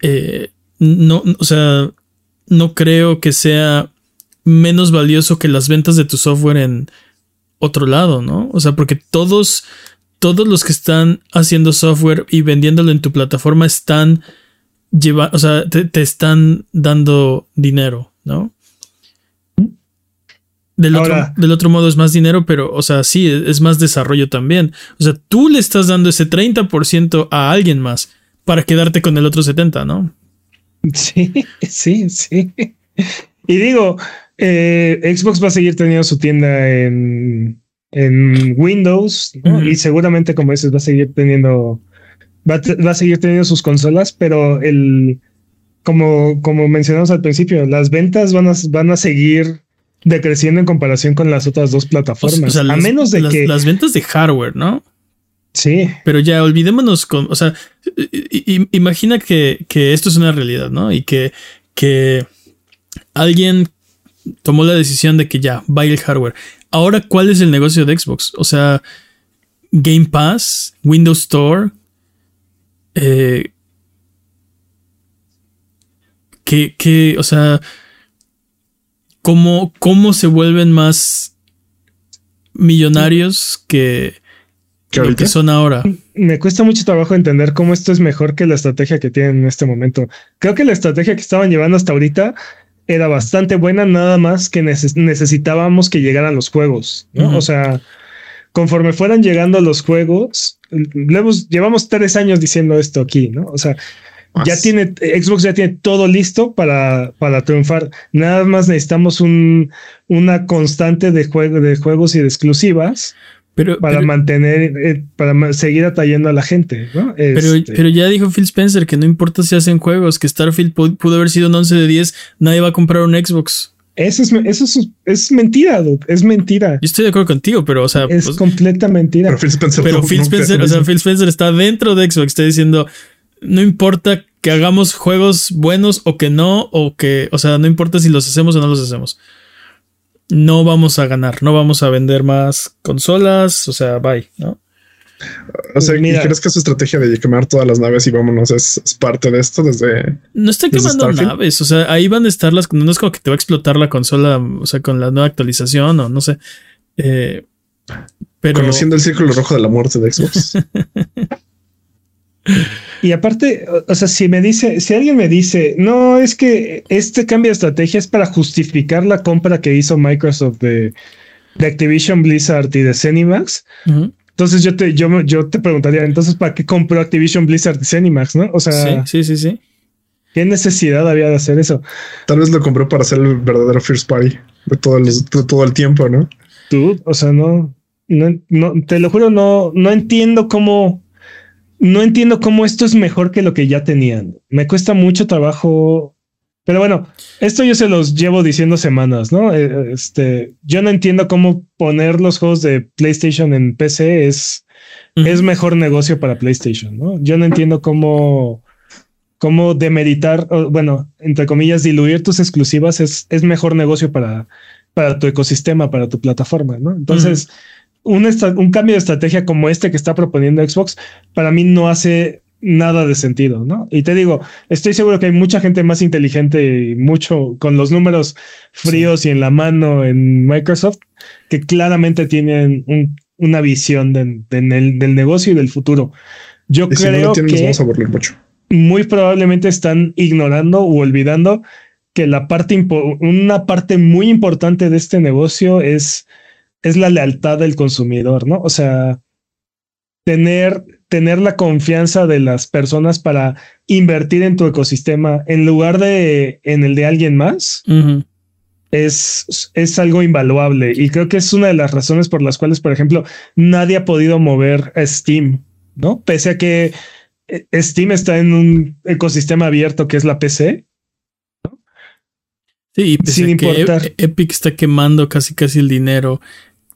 eh, no, o sea, no creo que sea menos valioso que las ventas de tu software en otro lado, ¿no? O sea, porque todos, todos los que están haciendo software y vendiéndolo en tu plataforma están llevando, o sea, te, están dando dinero, ¿no? Del otro, del otro, modo es más dinero, pero, o sea, sí, es más desarrollo también. O sea, tú le estás dando ese 30% a alguien más para quedarte con el otro 70%, ¿no? Sí, sí, sí. Y digo, eh, Xbox va a seguir teniendo su tienda en, en Windows y seguramente, como dices, va a seguir teniendo, va a, seguir teniendo sus consolas, pero el, como, como mencionamos al principio, las ventas van a, van a seguir decreciendo en comparación con las otras dos plataformas. a menos de que las ventas de hardware, ¿no? Sí. Pero ya olvidémonos con, o sea, imagina que, esto es una realidad, ¿no? Y que, que alguien tomó la decisión de que ya, va el hardware. Ahora, ¿cuál es el negocio de Xbox? O sea, Game Pass, Windows Store, eh, que, o sea, ¿cómo, ¿cómo se vuelven más millonarios que, que son ahora. Me cuesta mucho trabajo entender cómo esto es mejor que la estrategia que tienen en este momento. Creo que la estrategia que estaban llevando hasta ahorita era bastante buena, nada más que necesitábamos que llegaran los juegos, ¿no? O sea, conforme fueran llegando los juegos, llevamos tres años diciendo esto aquí, ¿no? O sea, ya tiene, Xbox ya tiene todo listo para, para triunfar. Nada más necesitamos un, una constante de, juego, de juegos y de exclusivas. Pero, para mantener, eh, para seguir atrayendo a la gente, ¿no? Pero, este pero ya dijo Phil Spencer que no importa si hacen juegos, que Starfield pudo haber sido un 11 de 10, nadie va a comprar un Xbox. Eso es, eso es, es mentira, es mentira. Yo estoy de acuerdo contigo, pero o sea, es pues, completa mentira. Pero Phil Spencer, pero Phil Spencer, o sea, Phil Spencer está dentro de Xbox, está diciendo, no importa que hagamos juegos buenos o que no, o que, o sea, no importa si los hacemos o no los hacemos. No vamos a ganar, no vamos a vender más consolas, o sea, bye, ¿no? O sea, ¿crees que su estrategia de quemar todas las naves y vámonos es, parte de esto desde. No está quemando naves, o sea, ahí van a estar las. No es como que te va a explotar la consola, o sea, con la nueva actualización o no sé. Eh, pero. Conociendo el círculo rojo de la muerte de Xbox. Y aparte, o sea, si me dice, si alguien me dice, no, es que este cambio de estrategia es para justificar la compra que hizo Microsoft de, Activision Blizzard y de Cenimax, entonces yo te, yo, yo te preguntaría, entonces, ¿para qué compró Activision Blizzard y Cenimax, no? O sea, sí, sí, sí, ¿Qué necesidad había de hacer eso? Tal vez lo compró para ser el verdadero First Party de todo el, todo el tiempo, ¿no? Tú, o sea, no, no, no, te lo juro, no, no entiendo cómo, no entiendo cómo esto es mejor que lo que ya tenían. Me cuesta mucho trabajo pero bueno, esto yo se los llevo diciendo semanas, ¿no? Eh, este, yo no entiendo cómo poner los juegos de PlayStation en PC es, es mejor negocio para PlayStation, ¿no? Yo no entiendo cómo, cómo demeritar, bueno, entre comillas, diluir tus exclusivas es, es mejor negocio para, para tu ecosistema, para tu plataforma, ¿no? Entonces, un, un cambio de estrategia como este que está proponiendo Xbox, para mí no hace nada de sentido, ¿no? Y te digo, estoy seguro que hay mucha gente más inteligente y mucho con los números fríos y en la mano en Microsoft que claramente tienen una visión del negocio y del futuro. Yo creo que muy probablemente están ignorando o olvidando que la parte una parte muy importante de este negocio es es la lealtad del consumidor, ¿no? O sea, tener tener la confianza de las personas para invertir en tu ecosistema en lugar de en el de alguien más es, es algo invaluable. Y creo que es una de las razones por las cuales, por ejemplo, nadie ha podido mover Steam, ¿no? Pese a que eh, Steam está en un ecosistema abierto que es la PC. Sí, sin importar. Epic está quemando casi casi el dinero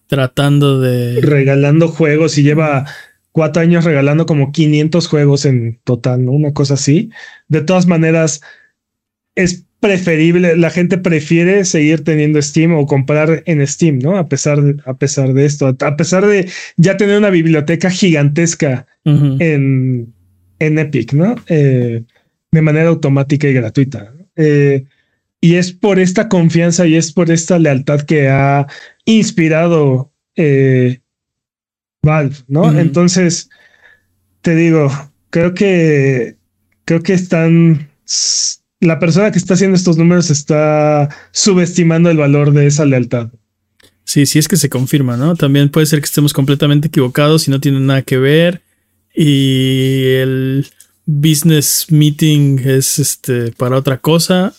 tratando de regalando juegos y lleva cuatro años regalando como 500 juegos en total, ¿no? Una cosa así. De todas maneras, es preferible, la gente prefiere seguir teniendo Steam o comprar en Steam, ¿no? A pesar de, a pesar de esto, a pesar de ya tener una biblioteca gigantesca en, en Epic, ¿no? Eh, de manera automática y gratuita. Eh, y es por esta confianza y es por esta lealtad que ha inspirado eh, Valve, ¿no? Entonces, te digo, creo que creo que están la persona que está haciendo estos números está subestimando el valor de esa lealtad. Sí, sí es que se confirma, ¿no? También puede ser que estemos completamente equivocados y no tiene nada que ver. Y el business meeting es este para otra cosa.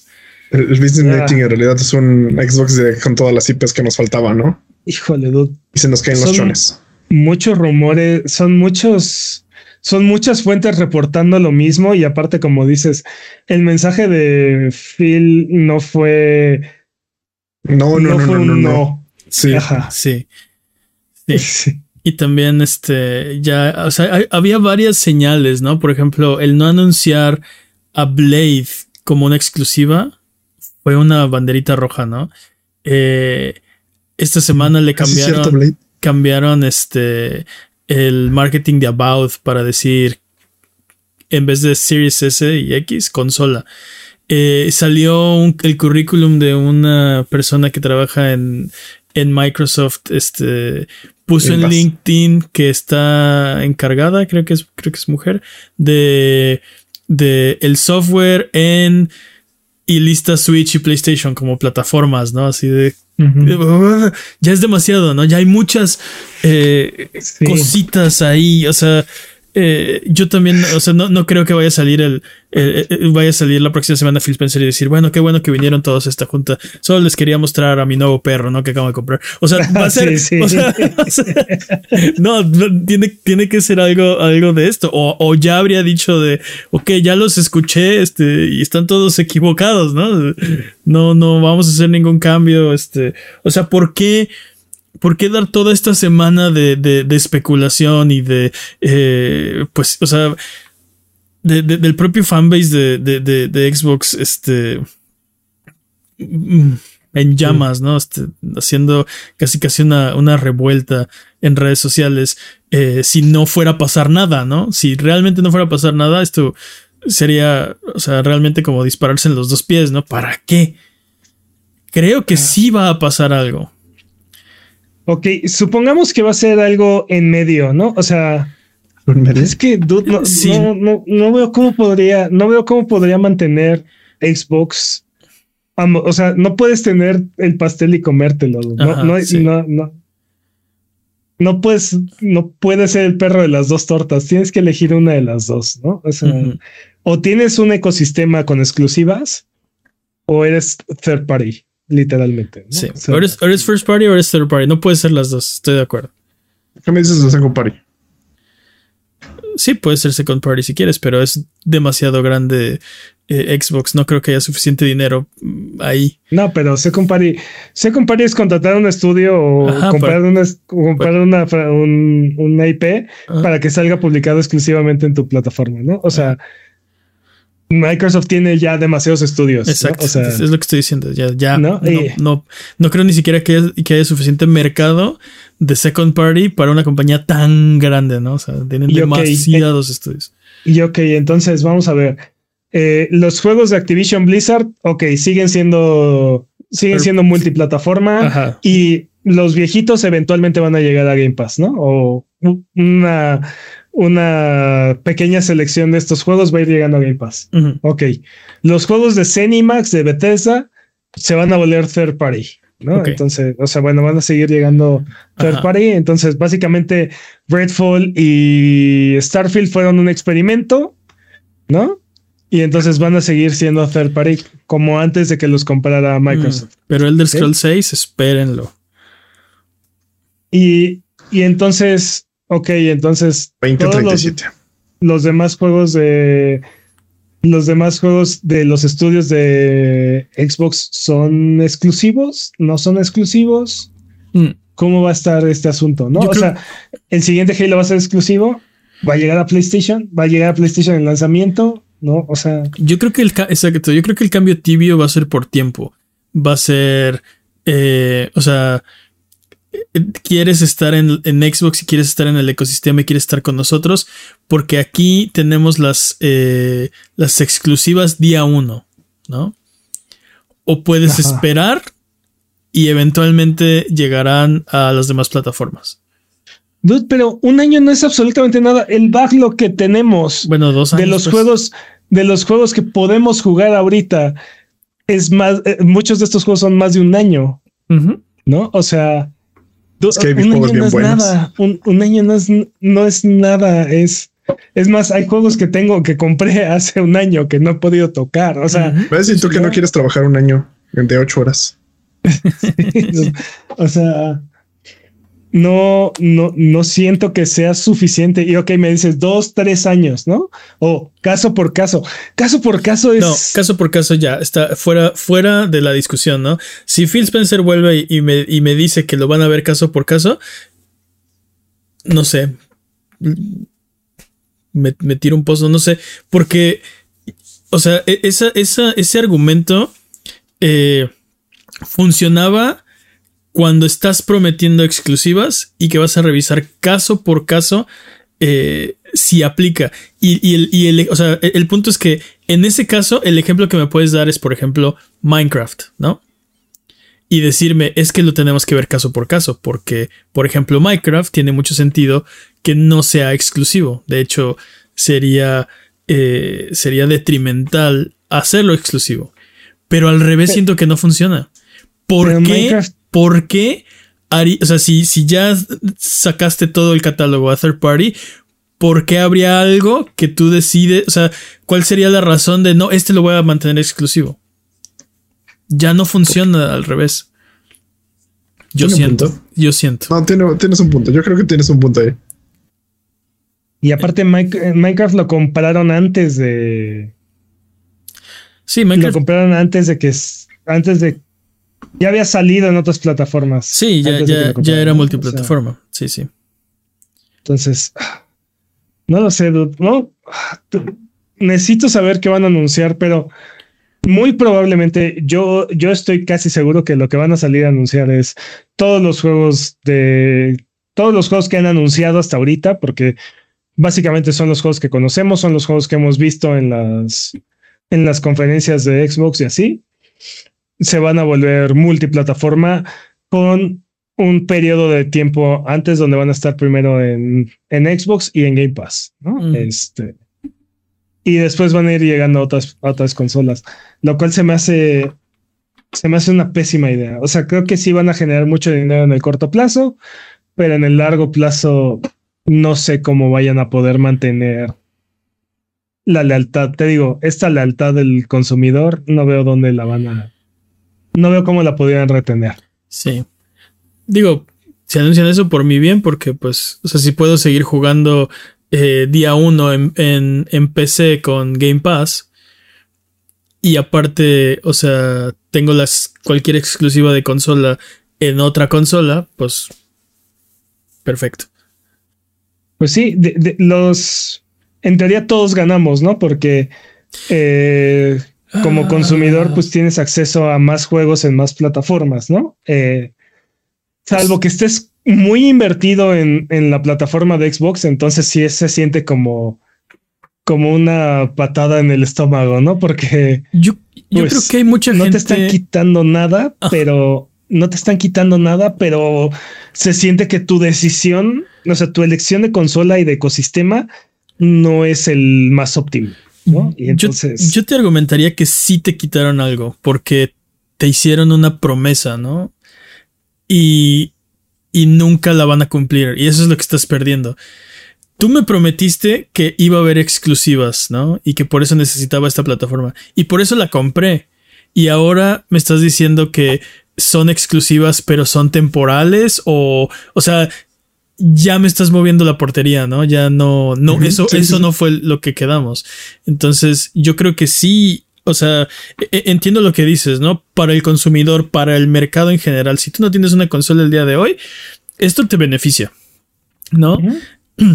El, business meeting en realidad es un Xbox con todas las IPs que nos faltaban, ¿no? Híjole, dude. Y se nos caen los chones muchos rumores, son muchos, son muchas fuentes reportando lo mismo y aparte, como dices, el mensaje de Phil no fue... No, no, no, no, no, Sí, sí, sí. Y también, este, ya, o sea, había varias señales, ¿no? Por ejemplo, el no anunciar a Blade como una exclusiva fue una banderita roja, ¿no? Eh, esta semana le cambiaron cambiaron este el marketing de About para decir en vez de Series S y X, consola. Eh, salió el currículum de una persona que trabaja en, en Microsoft. Este puso en LinkedIn que está encargada, creo que es, creo que es mujer, de, de el software en y lista Switch y PlayStation como plataformas, ¿no? Así de ya es demasiado, ¿no? Ya hay muchas eh, cositas ahí. O sea, eh, yo también, o sea, no, no, creo que vaya a salir el, vaya a salir la próxima semana Phil Spencer y decir, bueno, qué bueno que vinieron todos a esta junta. Solo les quería mostrar a mi nuevo perro, ¿no? Que acabo de comprar. O sea, va a ser, no, tiene, tiene que ser algo, algo de esto. O, o, ya habría dicho de, ok, ya los escuché, este, y están todos equivocados, ¿no? No, no vamos a hacer ningún cambio, este, o sea, ¿por qué? ¿Por qué dar toda esta semana de, de, especulación y de, eh, pues, o sea, del propio fanbase de, de, Xbox, este, mm, en llamas, ¿no? Este, haciendo casi casi una, una, revuelta en redes sociales, eh, si no fuera a pasar nada, ¿no? Si realmente no fuera a pasar nada, esto sería, o sea, realmente como dispararse en los dos pies, ¿no? ¿Para qué? Creo que sí va a pasar algo. Ok, supongamos que va a ser algo en medio, ¿no? O sea, es que no, no, veo cómo podría, no veo cómo podría mantener Xbox. O sea, no puedes tener el pastel y comértelo. No, no, no, no, puedes, no puedes ser el perro de las dos tortas. Tienes que elegir una de las dos, ¿no? O sea, o tienes un ecosistema con exclusivas o eres third party literalmente. Sí, o, eres, first party o eres third party. No puede ser las dos, estoy de acuerdo. ¿Qué me dices de second party? Sí, puede ser second party si quieres, pero es demasiado grande eh, Xbox. No creo que haya suficiente dinero mm, ahí. No, pero second party, second party es contratar un estudio o comprar, una, comprar una, un, IP para que salga publicado exclusivamente en tu plataforma, ¿no? O sea, Microsoft tiene ya demasiados estudios. Exacto. es lo que estoy diciendo. Ya, ya ¿No? No, no, creo ni siquiera que haya, que haya, suficiente mercado de second party para una compañía tan grande, ¿no? O sea, tienen demasiados estudios. Y ok, entonces vamos a ver. Eh, los juegos de Activision Blizzard, ok, siguen siendo, siguen siendo multiplataforma y los viejitos eventualmente van a llegar a Game Pass, ¿no? O una una pequeña selección de estos juegos va a ir llegando a Game Pass. Ok. Los juegos de Cenimax de Bethesda se van a volver third party. ¿no? Entonces, o sea, bueno, van a seguir llegando third party. Entonces, básicamente, Redfall y Starfield fueron un experimento, ¿no? Y entonces van a seguir siendo third party como antes de que los comprara Microsoft. Mm, pero Elder Scrolls 6, espérenlo. Y, y entonces Ok, entonces. 2037. Los, los, demás juegos de. Los demás juegos de los estudios de Xbox son exclusivos, no son exclusivos. Mm. ¿Cómo va a estar este asunto? ¿No? o sea, el siguiente Halo va a ser exclusivo, va a llegar a PlayStation, va a llegar a PlayStation en lanzamiento, ¿no? O sea. Yo creo que el exacto, yo creo que el cambio tibio va a ser por tiempo. Va a ser. Eh, o sea quieres estar en, Xbox y quieres estar en el ecosistema y quieres estar con nosotros, porque aquí tenemos las, eh, las exclusivas día uno, ¿no? O puedes esperar y eventualmente llegarán a las demás plataformas. pero un año no es absolutamente nada. El backlog que tenemos bueno, dos de los pues. juegos, de los juegos que podemos jugar ahorita, es más, eh, muchos de estos juegos son más de un año, ¿no? O sea, es que un año no es nada. Un, año no es, no es nada. Es, es más, hay juegos que tengo que compré hace un año que no he podido tocar. O sea, ¿ves? Y tú que no quieres trabajar un año de ocho horas. o sea, no, no, no siento que sea suficiente. Y ok, me dices dos, tres años, ¿no? O caso por caso. Caso por caso es. No, caso por caso ya está fuera, fuera de la discusión, ¿no? Si Phil Spencer vuelve y me, y me dice que lo van a ver caso por caso, no sé. Me, tiro un pozo, no sé. Porque, o sea, e, esa, ese argumento eh, funcionaba cuando estás prometiendo exclusivas y que vas a revisar caso por caso eh, si aplica. Y, el, o sea, el, punto es que en ese caso, el ejemplo que me puedes dar es, por ejemplo, Minecraft, ¿no? Y decirme, es que lo tenemos que ver caso por caso, porque, por ejemplo, Minecraft tiene mucho sentido que no sea exclusivo. De hecho, sería, eh, sería detrimental hacerlo exclusivo. Pero al revés, siento que no funciona. ¿Por qué? ¿Por qué o sea, si, si ya sacaste todo el catálogo a third party, ¿por qué habría algo que tú decides? O sea, ¿cuál sería la razón de no, este lo voy a mantener exclusivo? Ya no funciona al revés. Yo siento, yo siento. No, tienes un punto. Yo creo que tienes un punto ahí. Y aparte, Minecraft lo compraron antes de. Sí, Minecraft. Lo compraron antes de que. Antes de. Ya había salido en otras plataformas. Sí, ya, ya, era multiplataforma. sí, sí. Entonces. No lo sé, No. Necesito saber qué van a anunciar, pero muy probablemente yo, yo estoy casi seguro que lo que van a salir a anunciar es todos los juegos de todos los juegos que han anunciado hasta ahorita, porque básicamente son los juegos que conocemos, son los juegos que hemos visto en las en las conferencias de Xbox y así. Se van a volver multiplataforma con un periodo de tiempo antes donde van a estar primero en, en Xbox y en Game Pass, ¿no? Mm. Este y después van a ir llegando a otras, otras consolas, lo cual se me hace se me hace una pésima idea. O sea, creo que sí van a generar mucho dinero en el corto plazo, pero en el largo plazo no sé cómo vayan a poder mantener la lealtad. Te digo, esta lealtad del consumidor no veo dónde la van a. No veo cómo la podrían retener. Sí. Digo, si anuncian eso por mi bien, porque pues, o sea, si puedo seguir jugando eh, día uno en, en, PC con Game Pass. Y aparte, o sea, tengo las, cualquier exclusiva de consola en otra consola, pues perfecto. Pues sí, los. En teoría todos ganamos, ¿no? Porque eh, como ah. consumidor, pues tienes acceso a más juegos en más plataformas, ¿no? Eh, salvo que estés muy invertido en, en, la plataforma de Xbox, entonces sí se siente como, como una patada en el estómago, ¿no? Porque yo, yo creo pues, que hay mucha no te están quitando nada, pero no te están quitando nada, pero se siente que tu decisión, o sea, tu elección de consola y de ecosistema no es el más óptimo. ¿No? Y entonces yo, yo te argumentaría que sí te quitaron algo porque te hicieron una promesa, ¿no? Y, y nunca la van a cumplir. Y eso es lo que estás perdiendo. Tú me prometiste que iba a haber exclusivas, ¿no? Y que por eso necesitaba esta plataforma. Y por eso la compré. Y ahora me estás diciendo que son exclusivas, pero son temporales o, o sea, ya me estás moviendo la portería, ¿no? Ya no, no, eso, eso no fue lo que quedamos. Entonces, yo creo que sí o sea, e, e, entiendo lo que dices, ¿no? Para el consumidor, para el mercado en general, si tú no tienes una consola el día de hoy, esto te beneficia, ¿no?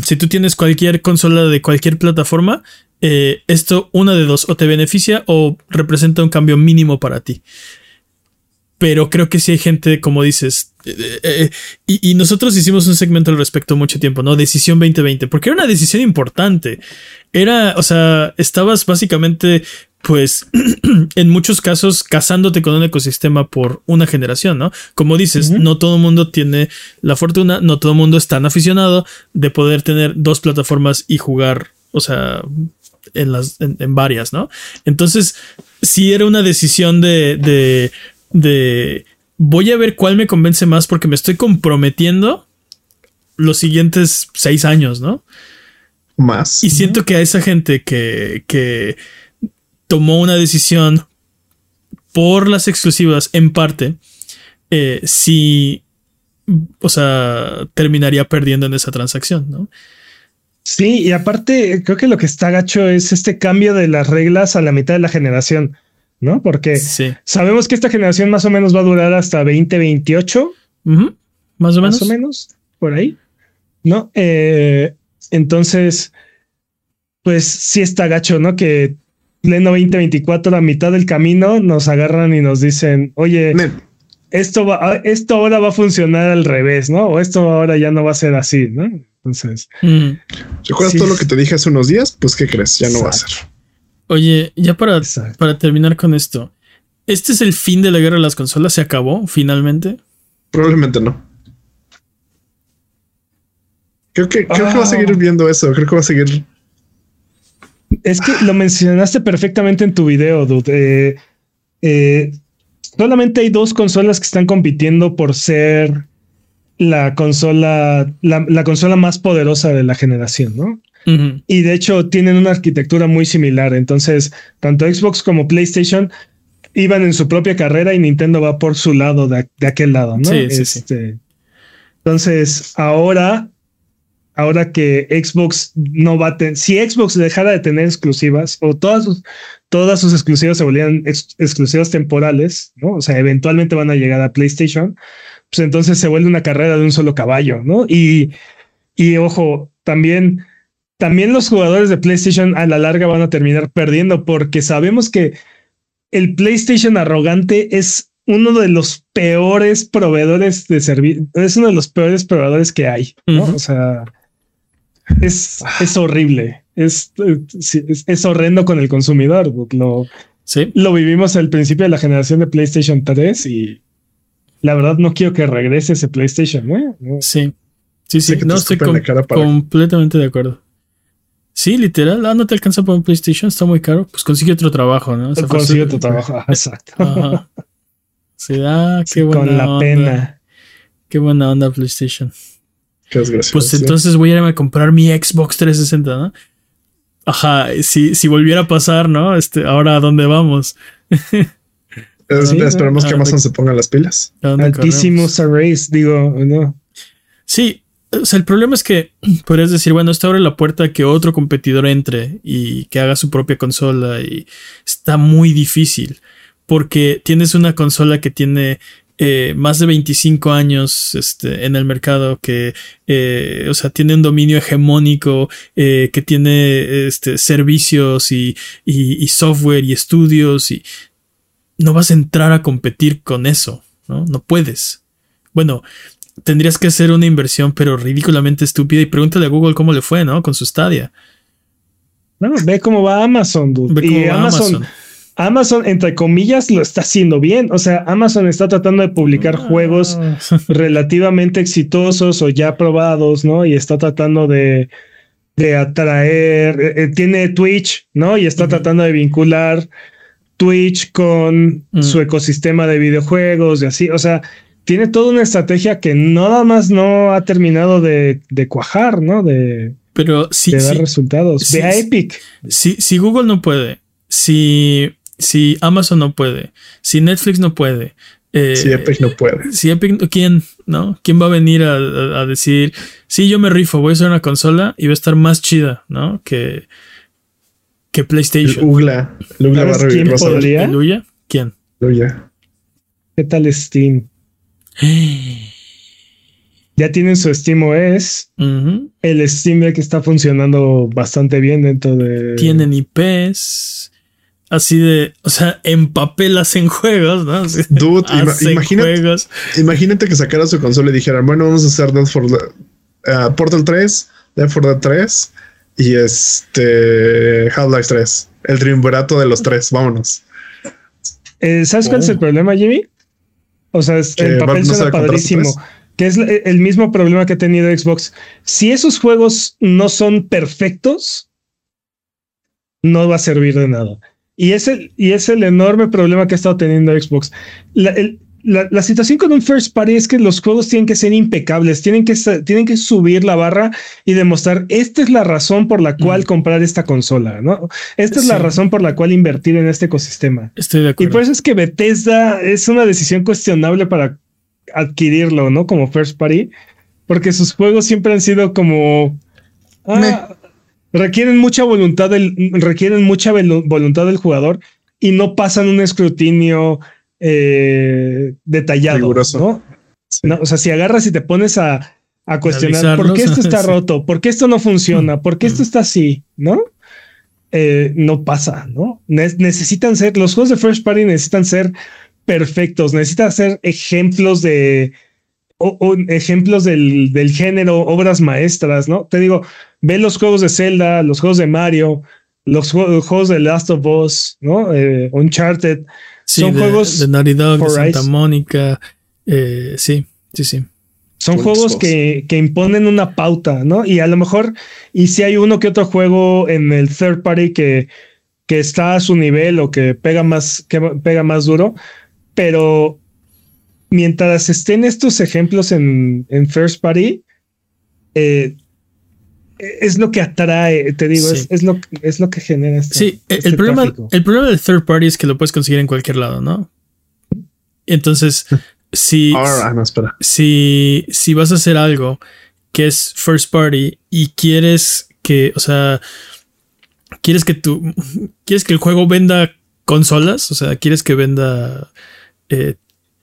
Si tú tienes cualquier consola de cualquier plataforma, eh, esto una de dos, o te beneficia o representa un cambio mínimo para ti. Pero creo que sí hay gente, como dices, eh, eh, y, y, nosotros hicimos un segmento al respecto mucho tiempo, ¿no? Decisión 2020, porque era una decisión importante. Era, o sea, estabas básicamente pues en muchos casos casándote con un ecosistema por una generación, ¿no? Como dices, no todo el mundo tiene la fortuna, no todo el mundo es tan aficionado de poder tener dos plataformas y jugar, o sea, en las, en, varias, ¿no? Entonces, si era una decisión de, de, de, voy a ver cuál me convence más porque me estoy comprometiendo los siguientes seis años, ¿no? Más. Y siento que a esa gente que, que tomó una decisión por las exclusivas en parte, eh, si, o sea, terminaría perdiendo en esa transacción, ¿no? Sí, y aparte creo que lo que está gacho es este cambio de las reglas a la mitad de la generación, ¿no? Porque sabemos que esta generación más o menos va a durar hasta 2028. Más o menos. Más o menos, por ahí, ¿no? Eh, entonces, pues sí está gacho, ¿no? Que pleno 2024, la mitad del camino, nos agarran y nos dicen, oye, esto, va, ah, esto ahora va a funcionar al revés, ¿no? O esto ahora ya no va a ser así, ¿no? Entonces. Mm. ¿Recuerdas todo lo que te dije hace unos días? Pues, ¿qué crees? Ya no va a ser. Oye, ya para, para terminar con esto, ¿este es el fin de la guerra de las consolas? ¿Se acabó finalmente? Probablemente no. Creo que, creo que va a seguir ah. viendo eso. Creo que va a seguir es que lo mencionaste perfectamente en tu video, dude. Eh, eh, solamente hay dos consolas que están compitiendo por ser la consola, la, consola más poderosa de la generación, ¿no? Y de hecho tienen una arquitectura muy similar. Entonces, tanto Xbox como PlayStation iban en su propia carrera y Nintendo va por su lado de, aquel lado, ¿no? Sí, sí, este, Entonces, ahora, ahora que Xbox no va a tener, si Xbox dejara de tener exclusivas o todas sus, todas sus exclusivas se volvieran exclusivas temporales, ¿no? O sea, eventualmente van a llegar a PlayStation, pues entonces se vuelve una carrera de un solo caballo, ¿no? Y, y ojo, también, también los jugadores de PlayStation a la larga van a terminar perdiendo porque sabemos que el PlayStation arrogante es uno de los peores proveedores de servicio, es uno de los peores proveedores que hay, ¿no? O sea, es, es horrible, es, es, horrendo con el consumidor. Lo, ¿Sí? lo vivimos al principio de la generación de PlayStation 3 y la verdad no quiero que regrese ese PlayStation, ¿eh? Sí, sí, sí, no estoy completamente de acuerdo. Sí, literal. Ah, no te alcanza por un PlayStation, está muy caro. Pues consigue otro trabajo, ¿no? consigue otro trabajo, exacto. Sí, ah, qué buena Con la pena. Qué buena onda PlayStation. Qué desgracia. Pues entonces voy a irme a comprar mi Xbox 360, ¿no? Ajá, si, si volviera a pasar, ¿no? Este, ahora a dónde vamos. esperemos que Amazon se ponga las pilas. Altísimos arrays, digo, no. Sí, o sea, el problema es que podrías decir, bueno, esto abre la puerta a que otro competidor entre y que haga su propia consola y está muy difícil porque tienes una consola que tiene eh, más de 25 años este, en el mercado, que, eh, o sea, tiene un dominio hegemónico, eh, que tiene este, servicios y, y, y, software y estudios y no vas a entrar a competir con eso, ¿no? No puedes. Bueno, tendrías que hacer una inversión, pero ridículamente estúpida. Y pregúntale a Google cómo le fue, ¿no? Con su Stadia. No, ve cómo va Amazon, dude. y Amazon, Amazon. entre comillas, lo está haciendo bien. O sea, Amazon está tratando de publicar ah. juegos relativamente exitosos o ya probados, ¿no? Y está tratando de, de atraer. Eh, eh, tiene Twitch, ¿no? Y está tratando de vincular Twitch con mm. su ecosistema de videojuegos y así. O sea, tiene toda una estrategia que nada más no ha terminado de, cuajar, ¿no? De, Pero si, dar resultados. Ve a Epic. Si, si Google no puede, si, si Amazon no puede, si Netflix no puede. Eh, si Epic no puede. Si Epic, ¿quién? ¿No? ¿Quién va a venir a, decir, sí, yo me rifo, voy a hacer una consola y va a estar más chida, ¿no? Que, que PlayStation. Ugla. Ugla va a ¿Quién podría? ¿Quién? ¿Qué tal Steam? ya tienen su Steam OS. El Steam Deck está funcionando bastante bien dentro de. Tienen IPs. Así de, o sea, empapelas en juegos, ¿no? Dude, imagínate, imagínate que sacara su consola y dijeran, bueno, vamos a hacer Dead for uh, Portal 3, Dead for Dead 3 y este Half-Life 3. El triunvirato de los tres, vámonos. Eh, ¿Sabes cuál es el oh. problema, Jimmy? O sea, el papel suena padrísimo. Que es el mismo problema que ha tenido Xbox. Si esos juegos no son perfectos, no va a servir de nada. Y es el, y es el enorme problema que ha estado teniendo Xbox. La, la, situación con un first party es que los juegos tienen que ser impecables, tienen que, tienen que subir la barra y demostrar esta es la razón por la cual comprar esta consola, ¿no? Esta es la razón por la cual invertir en este ecosistema. Estoy de acuerdo. Y por eso es que Bethesda es una decisión cuestionable para adquirirlo, ¿no? Como first party, porque sus juegos siempre han sido como ah, requieren mucha voluntad del requieren mucha voluntad del jugador y no pasan un escrutinio eh, detallado, ¿no? O sea, si agarras y te pones a, cuestionar por qué esto está roto, por qué esto no funciona, por qué esto está así, ¿no? Eh, no pasa, ¿no? necesitan ser, los juegos de First Party necesitan ser perfectos, necesitan ser ejemplos de, o, ejemplos del, del, género, obras maestras, ¿no? Te digo, ve los juegos de Zelda, los juegos de Mario, los, juegos de Last of Us, ¿no? Eh, Uncharted, son juegos de Naughty Dog, de Santa Mónica. Eh, sí, sí, sí. Son juegos que, que, imponen una pauta, ¿no? Y a lo mejor, y si hay uno que otro juego en el third party que, que está a su nivel o que pega más, que pega más duro, pero mientras estén estos ejemplos en, en first party, eh, es lo que atrae, te digo, es, lo, es lo que genera. Este, sí, el, este problema, el problema del third party es que lo puedes conseguir en cualquier lado, ¿no? Entonces, si, si, si vas a hacer algo que es first party y quieres que, o sea, quieres que tú, quieres que el juego venda consolas, o sea, quieres que venda, eh,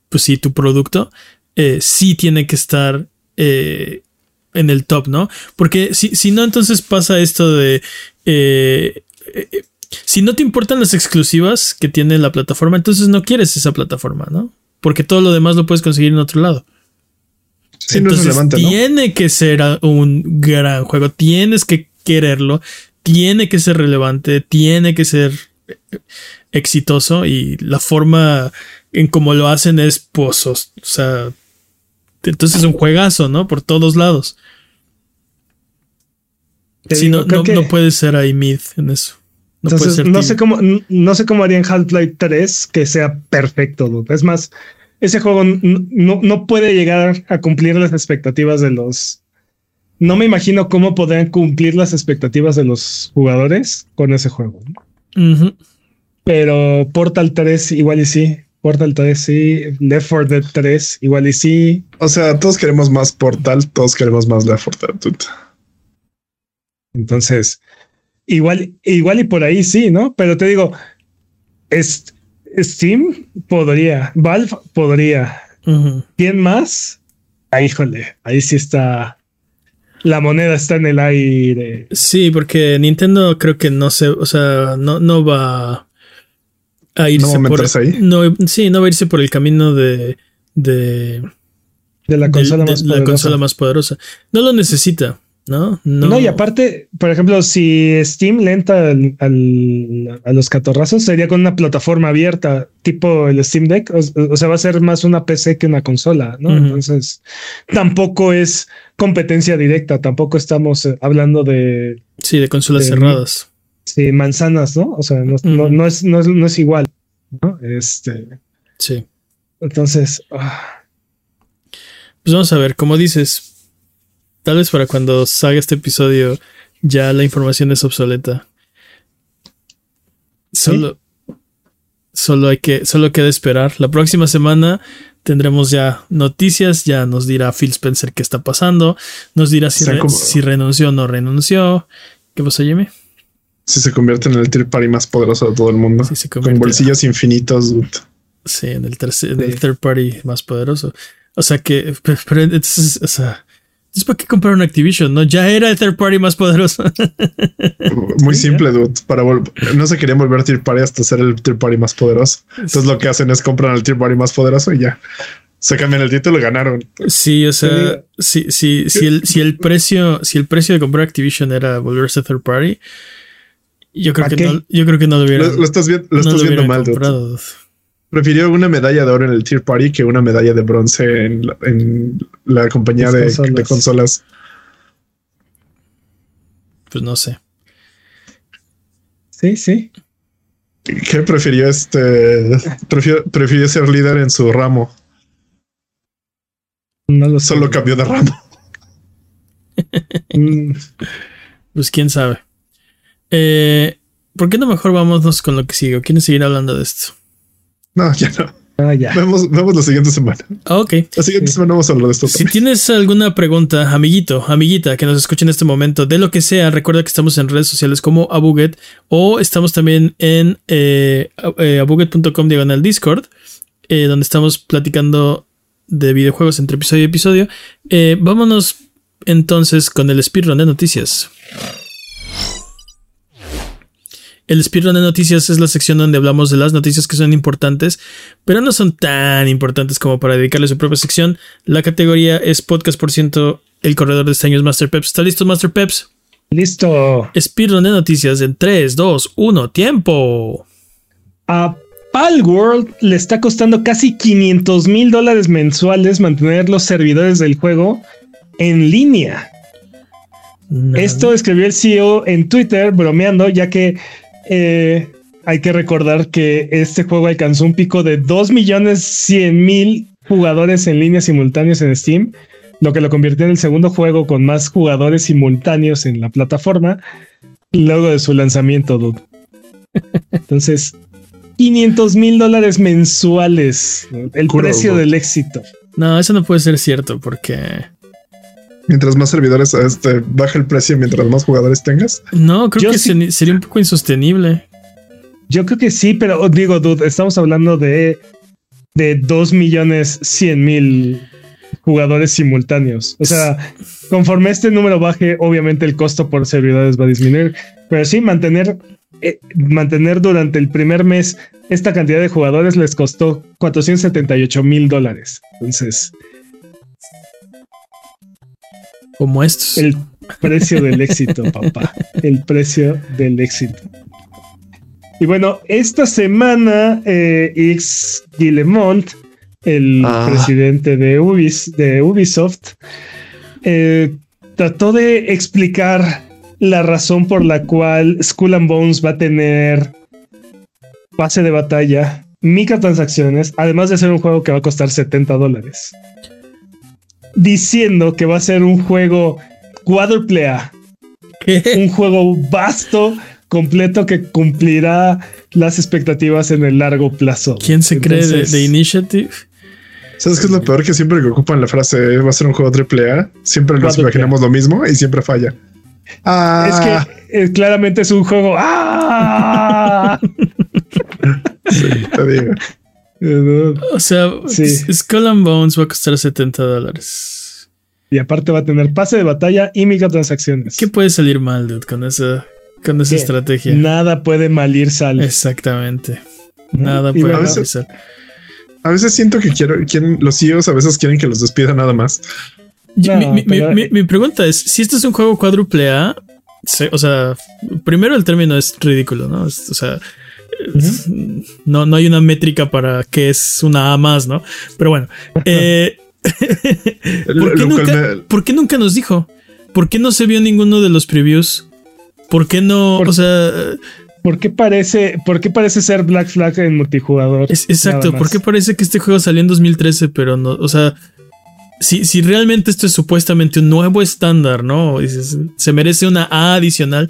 pues sí, tu producto, eh, sí tiene que estar eh, en el top, ¿no? Porque si, si no, entonces pasa esto de... si no te importan las exclusivas que tiene la plataforma, entonces no quieres esa plataforma, ¿no? Porque todo lo demás lo puedes conseguir en otro lado. entonces, tiene que ser un gran juego, tienes que quererlo, tiene que ser relevante, tiene que ser exitoso y la forma en cómo lo hacen es pozos. O sea, entonces es un juegazo, ¿no? Por todos lados. Si no, no, puede ser ahí mid en eso. No, no sé cómo, no sé cómo harían Half-Life 3 que sea perfecto. Es más, ese juego no, no puede llegar a cumplir las expectativas de los. No me imagino cómo podrían cumplir las expectativas de los jugadores con ese juego. Pero Portal 3 igual y sí. Portal 3 sí. Left 4 Dead 3 igual y sí. O sea, todos queremos más Portal, todos queremos más Left 4 Dead. Entonces, igual, igual y por ahí sí, ¿no? Pero te digo, es, Steam podría, Valve podría. ¿Quién más? Ah, híjole, ahí sí está. La moneda está en el aire. Sí, porque Nintendo creo que no se, o sea, no, no va a irse no por ahí. No, sí, no va a irse por el camino de de, de la consola, más, la consola más poderosa. No lo necesita. ¿no? No, y aparte, por ejemplo, si Steam lenta al, a los catorrazos, sería con una plataforma abierta, tipo el Steam Deck, o, sea, va a ser más una PC que una consola, ¿no? Entonces, tampoco es competencia directa, tampoco estamos eh, hablando de... Sí, de consolas cerradas. Sí, manzanas, ¿no? O sea, no, no, es, no, es, igual, ¿no? Este... Sí. Entonces... Ah. Pues vamos a ver, como dices, Tal vez para cuando salga este episodio ya la información es obsoleta. Solo, solo hay que, solo queda esperar. La próxima semana tendremos ya noticias, ya nos dirá Phil Spencer qué está pasando, nos dirá si, si renunció o no renunció. ¿Qué pasó, Jimmy? Si se convierte en el third party más poderoso de todo el mundo. con bolsillos infinitos. Sí, en el, tercer, el third party más poderoso. O sea que, o sea, entonces, ¿para qué comprar un Activision? No, ya era el third party más poderoso. Muy simple, dude. Para no se querían volver third party hasta ser el third party más poderoso. Entonces, lo que hacen es comprar al third party más poderoso y ya se cambian el título y ganaron. Sí, o sea, si, si, si, el, si el precio, si el precio de comprar Activision era volverse third party, yo creo que no, yo creo que no lo hubiera. Lo, estás, viendo, lo estás viendo mal, dude. Prefirió una medalla de oro en el Tier Party que una medalla de bronce en la, compañía de consolas. Pues no sé. Sí, sí. ¿Qué prefirió este? Prefirió, ser líder en su ramo. No lo sé. Solo cambió de ramo. Mm. pues quién sabe. Eh, ¿Por qué no mejor vámonos con lo que sigue? ¿Quieren seguir hablando de esto? No, ya no. Ah, ya. Vemos, vemos la siguiente semana. Ah, ok. La siguiente semana vamos a hablar de esto. Si tienes alguna pregunta, amiguito, amiguita, que nos escuche en este momento, de lo que sea, recuerda que estamos en redes sociales como Abuget o estamos también en eh, eh abuget.com diagonal Discord, eh, donde estamos platicando de videojuegos entre episodio y episodio. Eh, vámonos entonces con el speedrun de noticias. El speedrun de noticias es la sección donde hablamos de las noticias que son importantes, pero no son tan importantes como para dedicarle su propia sección. La categoría es podcast por ciento. El corredor de este año es Master Peps. ¿Está listo, Master Peps? Listo. Speedrun de noticias en 3, 2, 1, tiempo. A Palworld le está costando casi 500 mil dólares mensuales mantener los servidores del juego en línea. Esto escribió el CEO en Twitter bromeando, ya que eh, hay que recordar que este juego alcanzó un pico de 2 millones 100 mil jugadores en línea simultáneos en Steam lo que lo convirtió en el segundo juego con más jugadores simultáneos en la plataforma luego de su lanzamiento, dude. Entonces, 500 mil dólares mensuales, el precio del éxito. No, eso no puede ser cierto porque... Mientras más servidores, este, baja el precio mientras más jugadores tengas. No, creo que sería un poco insostenible. Yo creo que sí, pero digo, dude, estamos hablando de, de 2 millones 100 mil jugadores simultáneos. O sea, conforme este número baje, obviamente el costo por servidores va a disminuir. Pero sí, mantener, eh, mantener durante el primer mes esta cantidad de jugadores les costó 478 mil dólares. Entonces. Como estos. El precio del éxito, papá. El precio del éxito. Y bueno, esta semana eh, X Guillemont el ah. presidente de, Ubisoft, eh, trató de explicar la razón por la cual Skull and Bones va a tener pase de batalla, microtransacciones, además de ser un juego que va a costar 70 dólares. Diciendo que va a ser un juego cuádruple A. Un juego vasto, completo que cumplirá las expectativas en el largo plazo. ¿Quién se cree de Initiative? ¿Sabes qué es lo peor? Que siempre que ocupan la frase va a ser un juego triple A, siempre nos imaginamos lo mismo y siempre falla. Ah. Es que eh, claramente es un juego. ¡Ah! sí, te digo. O sea, Skull and Bones va a costar 70 dólares. Y aparte va a tener pase de batalla y microtransacciones. ¿Qué puede salir mal, dude, con esa, con esa estrategia? Nada puede mal ir sal. Exactamente. Nada puede mal ir sal. A veces siento que quiero, quieren, los CEOs a veces quieren que los despida nada más. mi, pregunta es: si este es un juego cuádruple A, o sea, primero el término es ridículo, ¿no? o sea, no, no hay una métrica para que es una A más, ¿no? Pero bueno, eh, ¿por, qué nunca, ¿por, qué nunca, nos dijo? ¿Por qué no se vio ninguno de los previews? ¿Por qué no? o sea, ¿Por qué parece, por qué parece ser Black Flag en multijugador? exacto, ¿por qué parece que este juego salió en 2013, pero no, o sea, si, si realmente esto es supuestamente un nuevo estándar, ¿no? se merece una A adicional.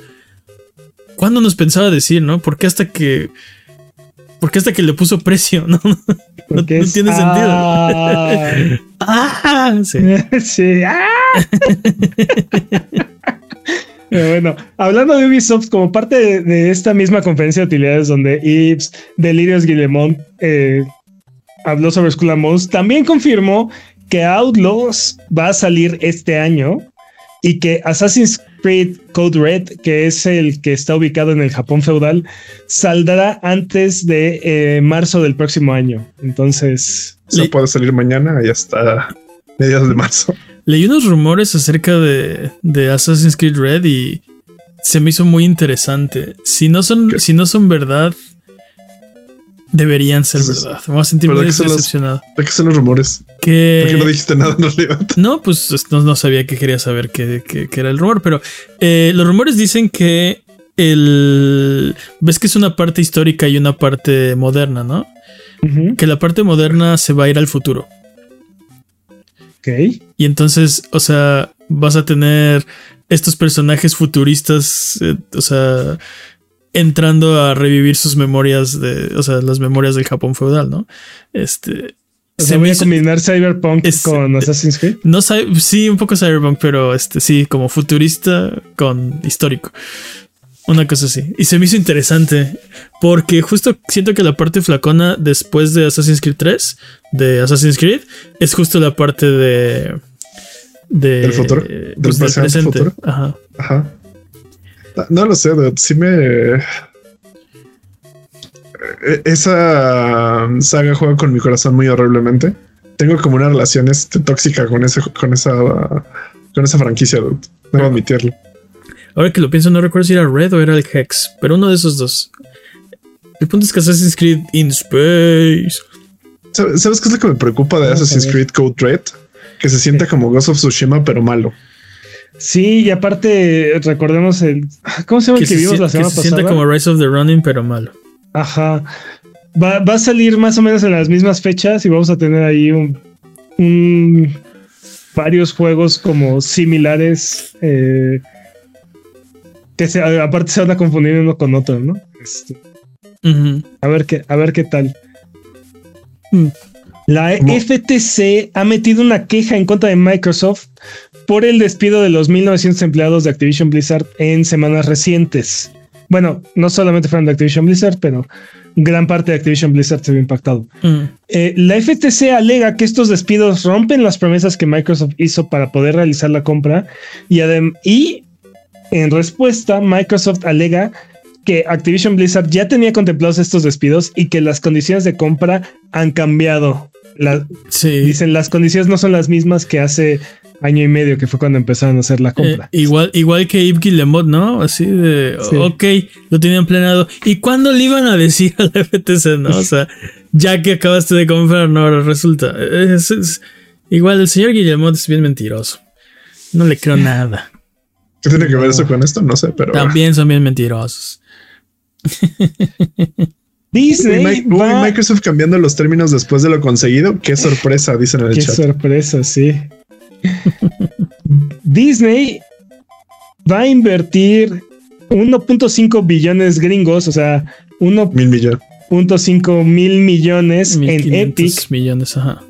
¿Cuándo nos pensaba decir, no? ¿Por qué hasta que... ¿Por qué hasta que le puso precio? No, no, tiene sentido. ah, sí. sí. Ah. bueno, hablando de Ubisoft, como parte de, esta misma conferencia de utilidades donde Yves Delirios Guillemont eh, habló sobre Skull and también confirmó que Outlaws va a salir este año y que Assassin's Creed Code Red, que es el que está ubicado en el Japón feudal, saldrá antes de eh, marzo del próximo año. Entonces... Eso puede salir mañana y hasta mediados de marzo. Leí unos rumores acerca de, de Assassin's Creed Red y se me hizo muy interesante. Si no son, si no son verdad, deberían ser verdad. Me voy a sentir muy decepcionado. ¿De qué son los rumores? Que... ¿Por qué no dijiste nada No, pues no, sabía que quería saber qué, era el rumor, pero eh, los rumores dicen que el... Ves que es una parte histórica y una parte moderna, ¿no? Que la parte moderna se va a ir al futuro. Y entonces, o sea, vas a tener estos personajes futuristas, eh, o sea, entrando a revivir sus memorias de, o sea, las memorias del Japón feudal, ¿no? Este. se voy a combinar Cyberpunk con Assassin's Creed. No, sí, un poco Cyberpunk, pero este sí, como futurista con histórico. Una cosa así. Y se me hizo interesante porque justo siento que la parte flacona después de Assassin's Creed 3, de Assassin's Creed, es justo la parte de... de ¿Del futuro? Del, presente. Ajá. Ajá. No, lo sé, sí me... E, esa saga juega con mi corazón muy horriblemente. Tengo como una relación este, tóxica con, ese, con, esa, con esa franquicia, Debo admitirlo. Ahora que lo pienso, no recuerdo si era Red o era el Hex, pero uno de esos dos. El punto es que Assassin's Creed in Space. ¿Sabes qué es lo que me preocupa de Assassin's Creed Code Red? Que se sienta como Ghost of Tsushima, pero malo. Sí, y aparte, recordemos el. ¿Cómo se llama el que, vimos la semana pasada? Se sienta como Rise of the Running, pero malo. Ajá. Va, va, a salir más o menos en las mismas fechas y vamos a tener ahí un, un varios juegos como similares eh, que se, aparte se van a confundir uno con otro, ¿no? Este, a ver qué, a ver qué tal. Mm. La FTC ha metido una queja en contra de Microsoft por el despido de los 1.900 empleados de Activision Blizzard en semanas recientes. Bueno, no solamente fueron de Activision Blizzard, pero gran parte de Activision Blizzard se vio impactado. Mm. Eh, la FTC alega que estos despidos rompen las promesas que Microsoft hizo para poder realizar la compra y, y en respuesta, Microsoft alega que Activision Blizzard ya tenía contemplados estos despidos y que las condiciones de compra han cambiado. Dicen, las condiciones no son las mismas que hace año y medio, que fue cuando empezaron a hacer la compra. Eh, igual, igual que Yves Guillemot, ¿no? Así de, ok, lo tenían planeado. ¿Y cuándo le iban a decir al FTC, no? O sea, ya que acabaste de comprar, no, resulta. igual el señor Guillemot es bien mentiroso. No le creo nada. ¿Qué tiene que ver eso con esto? No sé, pero. También son bien mentirosos. Disney. Microsoft cambiando los términos después de lo conseguido. Qué sorpresa, dicen en el chat. Qué sorpresa, sí. Disney va a invertir 1.5 billones gringos, o sea, 1.5 mil millones en Epic. millones, ajá.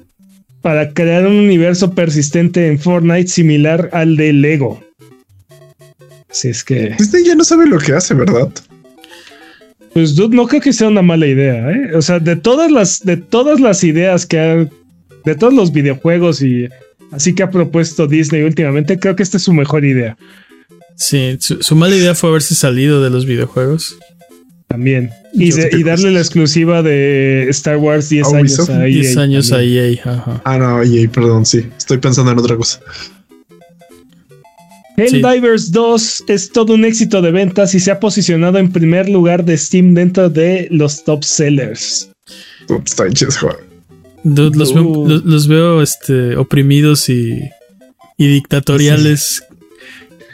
Para crear un universo persistente en Fortnite similar al de Lego. Si es que. Disney ya no sabe lo que hace, ¿verdad? Pues no creo que sea una mala idea, ¿eh? O sea, de todas las, de todas las ideas que ha, de todos los videojuegos y así que ha propuesto Disney últimamente, creo que esta es su mejor idea. Sí, su, mala idea fue haberse salido de los videojuegos. También. Y, darle la exclusiva de Star Wars 10 años a EA. 10 años a EA, Ah, no, EA, perdón, sí. Estoy pensando en otra cosa. Helldivers 2 es todo un éxito de ventas y se ha posicionado en primer lugar de Steam dentro de los top sellers. Está los, veo, este, oprimidos y, dictatoriales.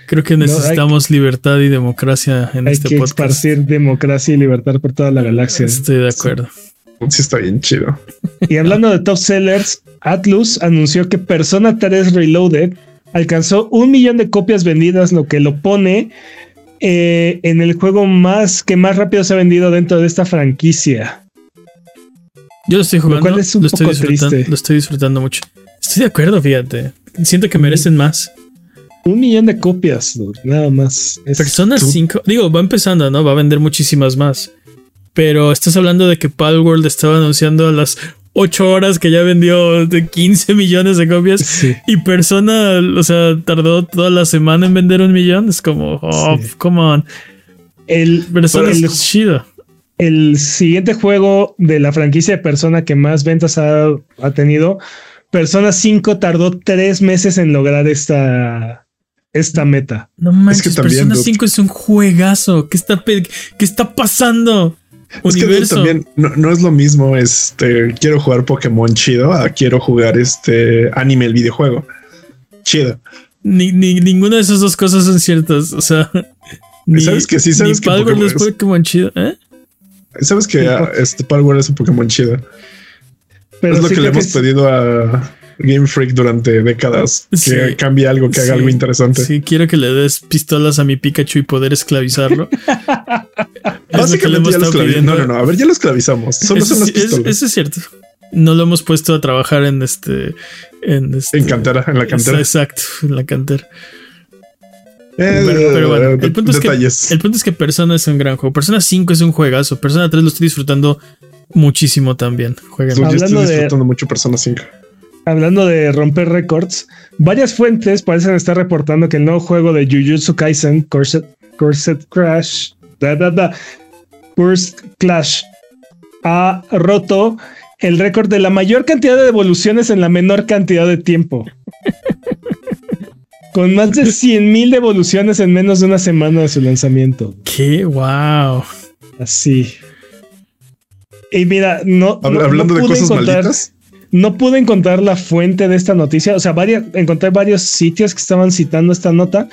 Creo que necesitamos libertad y democracia en este que podcast. Esparcir democracia y libertad por toda la galaxia. Estoy de acuerdo. Sí, está bien chido. Y hablando de top sellers, Atlus anunció que Persona 3 Reloaded alcanzó un millón de copias vendidas, lo que lo pone eh, en el juego más que más rápido se ha vendido dentro de esta franquicia. Yo lo estoy jugando, lo, estoy disfrutando, lo estoy disfrutando mucho. Estoy de acuerdo, fíjate. Siento que merecen más. Un millón de copias, nada más. Persona 5, digo, va empezando, ¿no? Va a vender muchísimas más. Pero estás hablando de que Palworld estaba anunciando a las 8 horas que ya vendió de 15 millones de copias y Persona, o sea, tardó toda la semana en vender un millón. Es como, oh, come on. El, Persona el, es chido. El siguiente juego de la franquicia de Persona que más ventas ha, tenido, Persona 5 tardó 3 meses en lograr esta, esta meta. No manches, Persona 5 es un juegazo. ¿Qué está, qué está pasando? Es que también no, es lo mismo. Este quiero jugar Pokémon chido a quiero jugar este anime, el videojuego chido. Ni, ninguna de esas dos cosas son ciertas. O sea, sabes que sí, sabes que Pokémon es Pokémon chido. ¿eh? Sabes que este Palworld es un Pokémon chido. Pero es lo que le hemos pedido a Game Freak durante décadas. Que cambie algo, que haga algo interesante. Sí, quiero que le des pistolas a mi Pikachu y poder esclavizarlo. Básicamente ya lo esclavizamos. No, no, no. A ver, ya lo esclavizamos. Solo eso, son las pistolas. eso es cierto. No lo hemos puesto a trabajar en este. En, este, en cantera, en la cantera. Exacto, en la cantera. Eh, pero, bueno, el punto, es que, el punto es que Persona es un gran juego. Persona 5 es un juegazo. Persona 3 lo estoy disfrutando muchísimo también. Jueguen. Yo estoy disfrutando mucho Persona 5 hablando de romper récords, varias fuentes parecen estar reportando que el nuevo juego de Jujutsu Kaisen, Corset, Corset Crash, da, da, da, Clash, ha roto el récord de la mayor cantidad de devoluciones en la menor cantidad de tiempo. Con más de 100.000 devoluciones en menos de una semana de su lanzamiento. ¡Qué wow! Así. Y mira, no. Hablando de cosas malditas. No pude encontrar la fuente de esta noticia. O sea, varias, encontré varios sitios que estaban citando esta nota,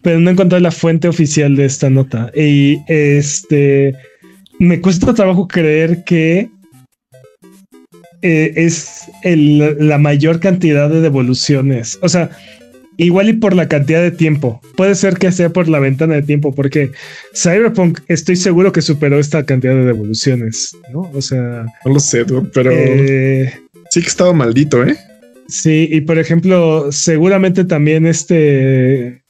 pero no encontré la fuente oficial de esta nota. Y este me cuesta trabajo creer que eh, es la mayor cantidad de devoluciones. O sea, igual y por la cantidad de tiempo. Puede ser que sea por la ventana de tiempo, porque Cyberpunk estoy seguro que superó esta cantidad de devoluciones, ¿no? O sea... No lo sé, pero... Eh, sí que estaba maldito, ¿eh? Sí, y por ejemplo, seguramente también este...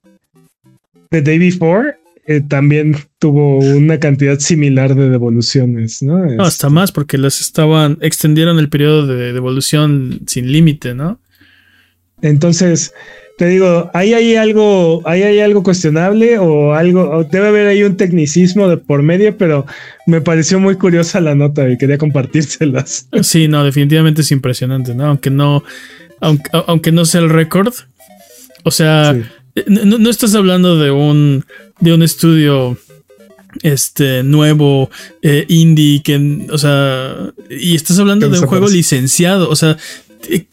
The Day Before eh, también tuvo una cantidad similar de devoluciones, ¿no? hasta este, más, porque las estaban, extendieron el periodo de devolución sin límite, ¿no? Entonces, te digo, ahí hay algo, ahí hay algo cuestionable o algo, debe haber ahí un tecnicismo de por medio, pero me pareció muy curiosa la nota y quería compartírselas. Sí, no, definitivamente es impresionante, ¿no? Aunque no, aunque, aunque no sea el récord. O sea, no, estás hablando de un, de un estudio este nuevo eh, indie que o sea y estás hablando de un juego licenciado o sea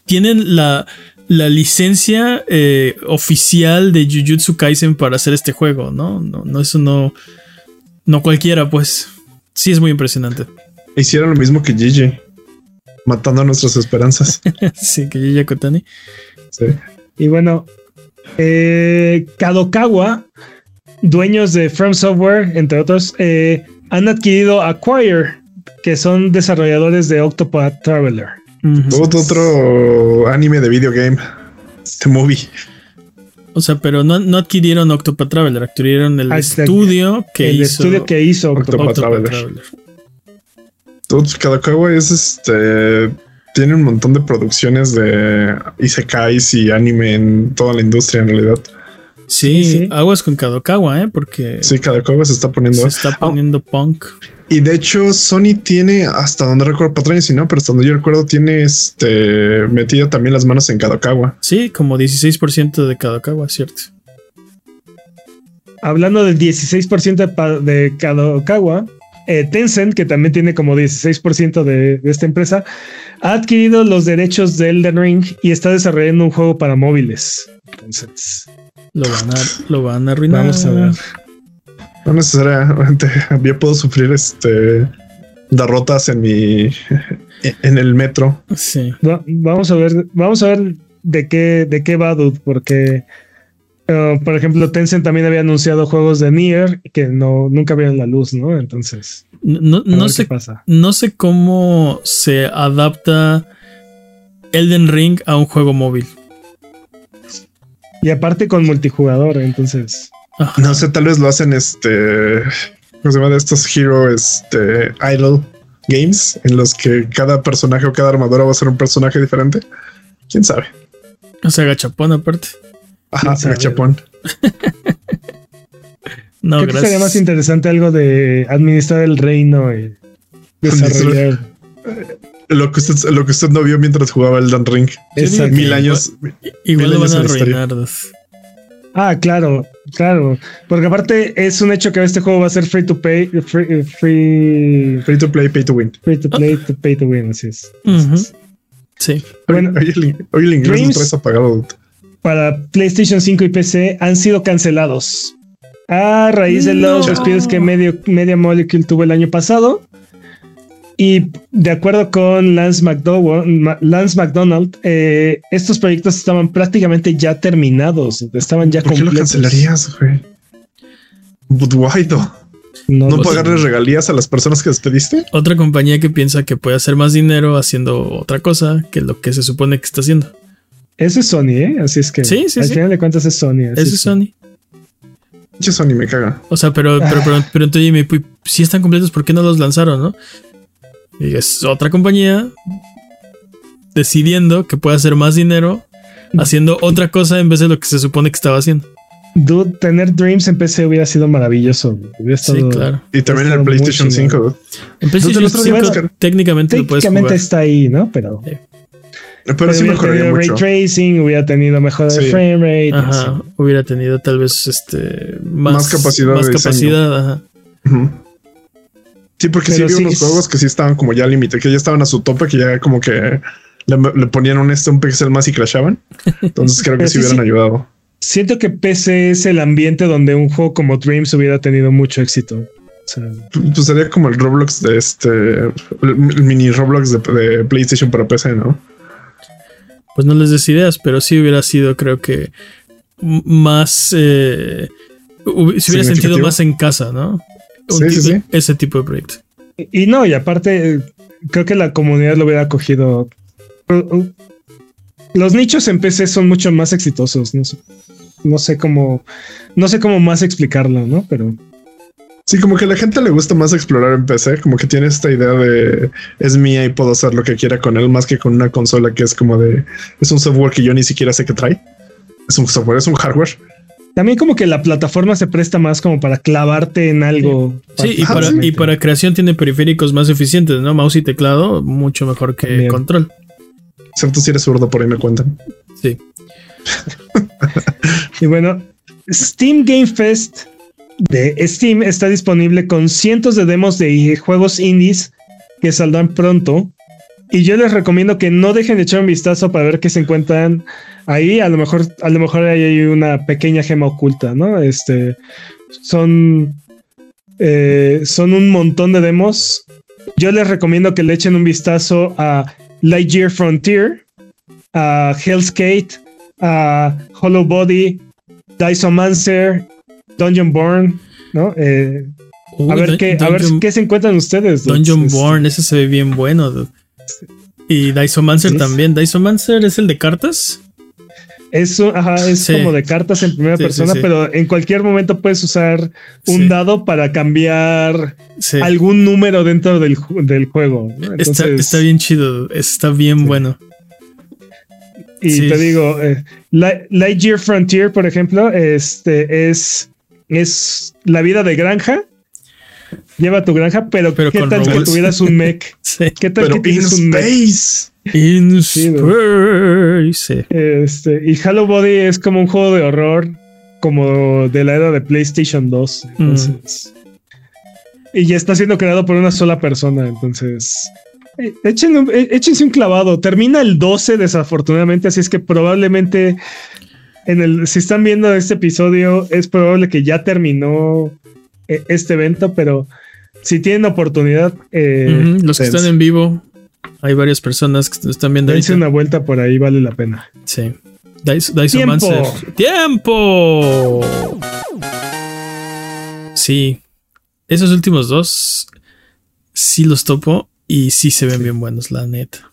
tienen la, la licencia eh, oficial de Jujutsu Kaisen para hacer este juego no no no eso no no cualquiera pues. Sí es muy impresionante. Hicieron lo mismo que Gigi matando nuestras esperanzas. Sí que Gigi Kotani sí. Y bueno eh, Kadokawa, dueños de From Software, entre otros, eh, han adquirido Acquire, que son desarrolladores de Octopath Traveler. Otro anime de video game, este movie. O sea, pero no, adquirieron Octopath Traveler, adquirieron el ah, estudio que el estudio que hizo Octopath, Traveler. Kadokawa es este tiene un montón de producciones de isekais y anime en toda la industria en realidad. Sí, aguas con Kadokawa, ¿eh? Porque... Sí, Kadokawa se está poniendo... Se está poniendo punk. Y de hecho, Sony tiene, hasta donde recuerdo patrones, y no, pero hasta donde yo recuerdo, tiene este metido también las manos en Kadokawa. Sí, como 16% de Kadokawa, cierto. Hablando del 16% de, de Kadokawa, eh, Tencent, que también tiene como 16% de, esta empresa, ha adquirido los derechos de Elden Ring y está desarrollando un juego para móviles. Entonces, lo van a, lo van a arruinar. Vamos a ver. No necesariamente. Yo puedo sufrir este derrotas en mi en el metro. Sí. vamos a ver, vamos a ver de qué, de qué va, dude, porque Uh, por ejemplo, Tencent también había anunciado juegos de Nier que no nunca vieron la luz, ¿no? Entonces, no, no sé, no sé cómo se adapta Elden Ring a un juego móvil. Y aparte con multijugador, entonces. No sé, tal vez lo hacen este. ¿Cómo se llama? De estos Hero este, Idol Games, en los que cada personaje o cada armadura va a ser un personaje diferente. Quién sabe. O sea, gachapón aparte. Ajá, chapón. no, Creo Que sería más interesante algo de administrar el reino y desarrollar. Lo que, usted, lo que usted no vio mientras jugaba el Dan Ring. Mil años. Igual, lo van a arruinar. Ah, claro, claro. Porque aparte es un hecho que este juego va a ser free to pay, free, free, free to play, pay to win. Free to play, to pay to win, así es. Sí. Bueno, hoy, el, hoy el inglés es apagado para PlayStation 5 y PC han sido cancelados a raíz de los despidos que Media Molecule tuvo el año pasado. Y de acuerdo con Lance McDonald, Lance McDonald eh, estos proyectos estaban prácticamente ya terminados, estaban ya ¿Por qué lo cancelarías, güey? Budweido. ¿No, ¿No pagarles regalías a las personas que despediste? Otra compañía que piensa que puede hacer más dinero haciendo otra cosa que lo que se supone que está haciendo. Eso es Sony, ¿eh? Así es que sí, sí, al final de cuentas es Sony. Eso es Sony. Yo Sony me caga. O sea, pero, pero, pero, pero entonces Jimmy, si están completos, ¿por qué no los lanzaron, no? Y es otra compañía decidiendo que puede hacer más dinero haciendo otra cosa en vez de lo que se supone que estaba haciendo. Dude, tener Dreams en PC hubiera sido maravilloso. sí, claro. Y también en el PlayStation 5. En PlayStation 5 técnicamente, lo puedes jugar. está ahí, ¿no? Pero... Pero, sí mejoraría mucho. Ray tracing, hubiera tenido mejor frame rate. Ajá, hubiera tenido tal vez este más, capacidad. Más capacidad, ajá. Sí, porque sí vi unos juegos que sí estaban como ya límite, que ya estaban a su tope, que ya como que le, ponían un, este, un pixel más y crashaban. Entonces creo que sí hubieran ayudado. Siento que PC es el ambiente donde un juego como Dreams hubiera tenido mucho éxito. Pues sería como el Roblox de este, el mini Roblox de, PlayStation para PC, ¿no? Pues no les des ideas, pero sí hubiera sido, creo que, más. Eh, se hubiera sentido más en casa, ¿no? Sí, sí, sí. Ese tipo de proyecto. Y, no, y aparte, creo que la comunidad lo hubiera acogido. Los nichos en PC son mucho más exitosos, no sé, no sé cómo, no sé cómo más explicarlo, ¿no? Pero Sí, como que a la gente le gusta más explorar en PC, como que tiene esta idea de es mía y puedo hacer lo que quiera con él, más que con una consola que es como de es un software que yo ni siquiera sé qué trae. Es un software, es un hardware. También como que la plataforma se presta más como para clavarte en algo. Sí, y, para, y, para, creación tiene periféricos más eficientes, ¿no? Mouse y teclado, mucho mejor que control. Excepto si eres zurdo, por ahí me cuentan. Sí. y bueno, Steam Game Fest de Steam está disponible con cientos de demos de juegos indies que saldrán pronto. Y yo les recomiendo que no dejen de echar un vistazo para ver qué se encuentran ahí. A lo mejor, a lo mejor hay una pequeña gema oculta, ¿no? Este son, eh, son un montón de demos. Yo les recomiendo que le echen un vistazo a Lightyear Frontier, a Hell's Gate, a Hollow Body, Dysomancer Dungeon Born, ¿no? Eh, a ver, qué, a ver qué se encuentran ustedes. Dungeon Born, ese se ve bien bueno. Y Dysomancer también. ¿Dysomancer es el de cartas? Eso, ajá, es como de cartas en primera persona, pero en cualquier momento puedes usar un dado para cambiar algún número dentro del, juego. está, bien chido, está bien bueno. Y te digo, eh, Lightyear Frontier, por ejemplo, este es es la vida de granja. Lleva tu granja, pero, ¿qué tal que tuvieras un mech? ¿Qué tal que tuvieras un space? In space. Este, y Hello Body es como un juego de horror, como de la era de PlayStation 2. Mm. Y ya está siendo creado por una sola persona. Entonces, eh, eh, échense un clavado. Termina el 12, desafortunadamente, así es que probablemente en el, si están viendo este episodio, es probable que ya terminó eh, este evento, pero si tienen oportunidad. Eh, los que están en vivo, hay varias personas que están viendo. Hice una vuelta por ahí, vale la pena. Sí. ¡Tiempo! ¡Tiempo! Sí. Esos últimos dos sí los topo y sí se ven bien buenos, la neta.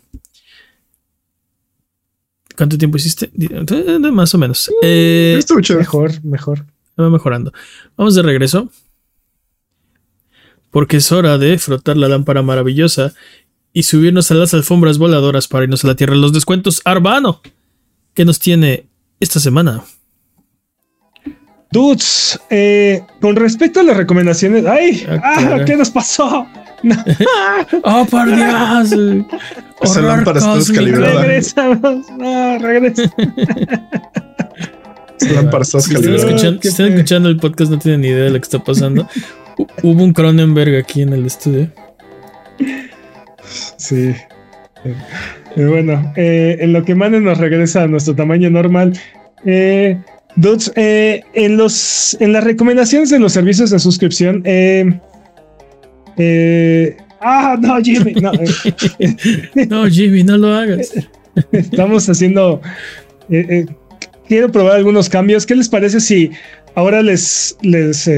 ¿Cuánto tiempo hiciste? Más o menos. Eh, mejor, mejor. Va mejorando. Vamos de regreso. Porque es hora de frotar la lámpara maravillosa y subirnos a las alfombras voladoras para irnos a la tierra. Los descuentos Arbano. ¿Qué nos tiene esta semana? Dudes, eh, con respecto a las recomendaciones. ¡Ay! Ah, ah ¿Qué nos pasó? ¡Oh, por Dios! Esa lámpara está descalibrada. Regresamos. No, regresa. Esa lámpara está descalibrada. Si están escuchando el podcast, no tienen ni idea de lo que está pasando. Hubo un Cronenberg aquí en el estudio. Sí. Pero bueno, eh, en lo que Manes nos regresa a nuestro tamaño normal. Eh, Dudes, eh, en, los, en las recomendaciones de los servicios de suscripción, eh, eh, ah, no, Jimmy, no. no, Jimmy, no lo hagas. Estamos haciendo. quiero probar algunos cambios. ¿Qué les parece si ahora les, les,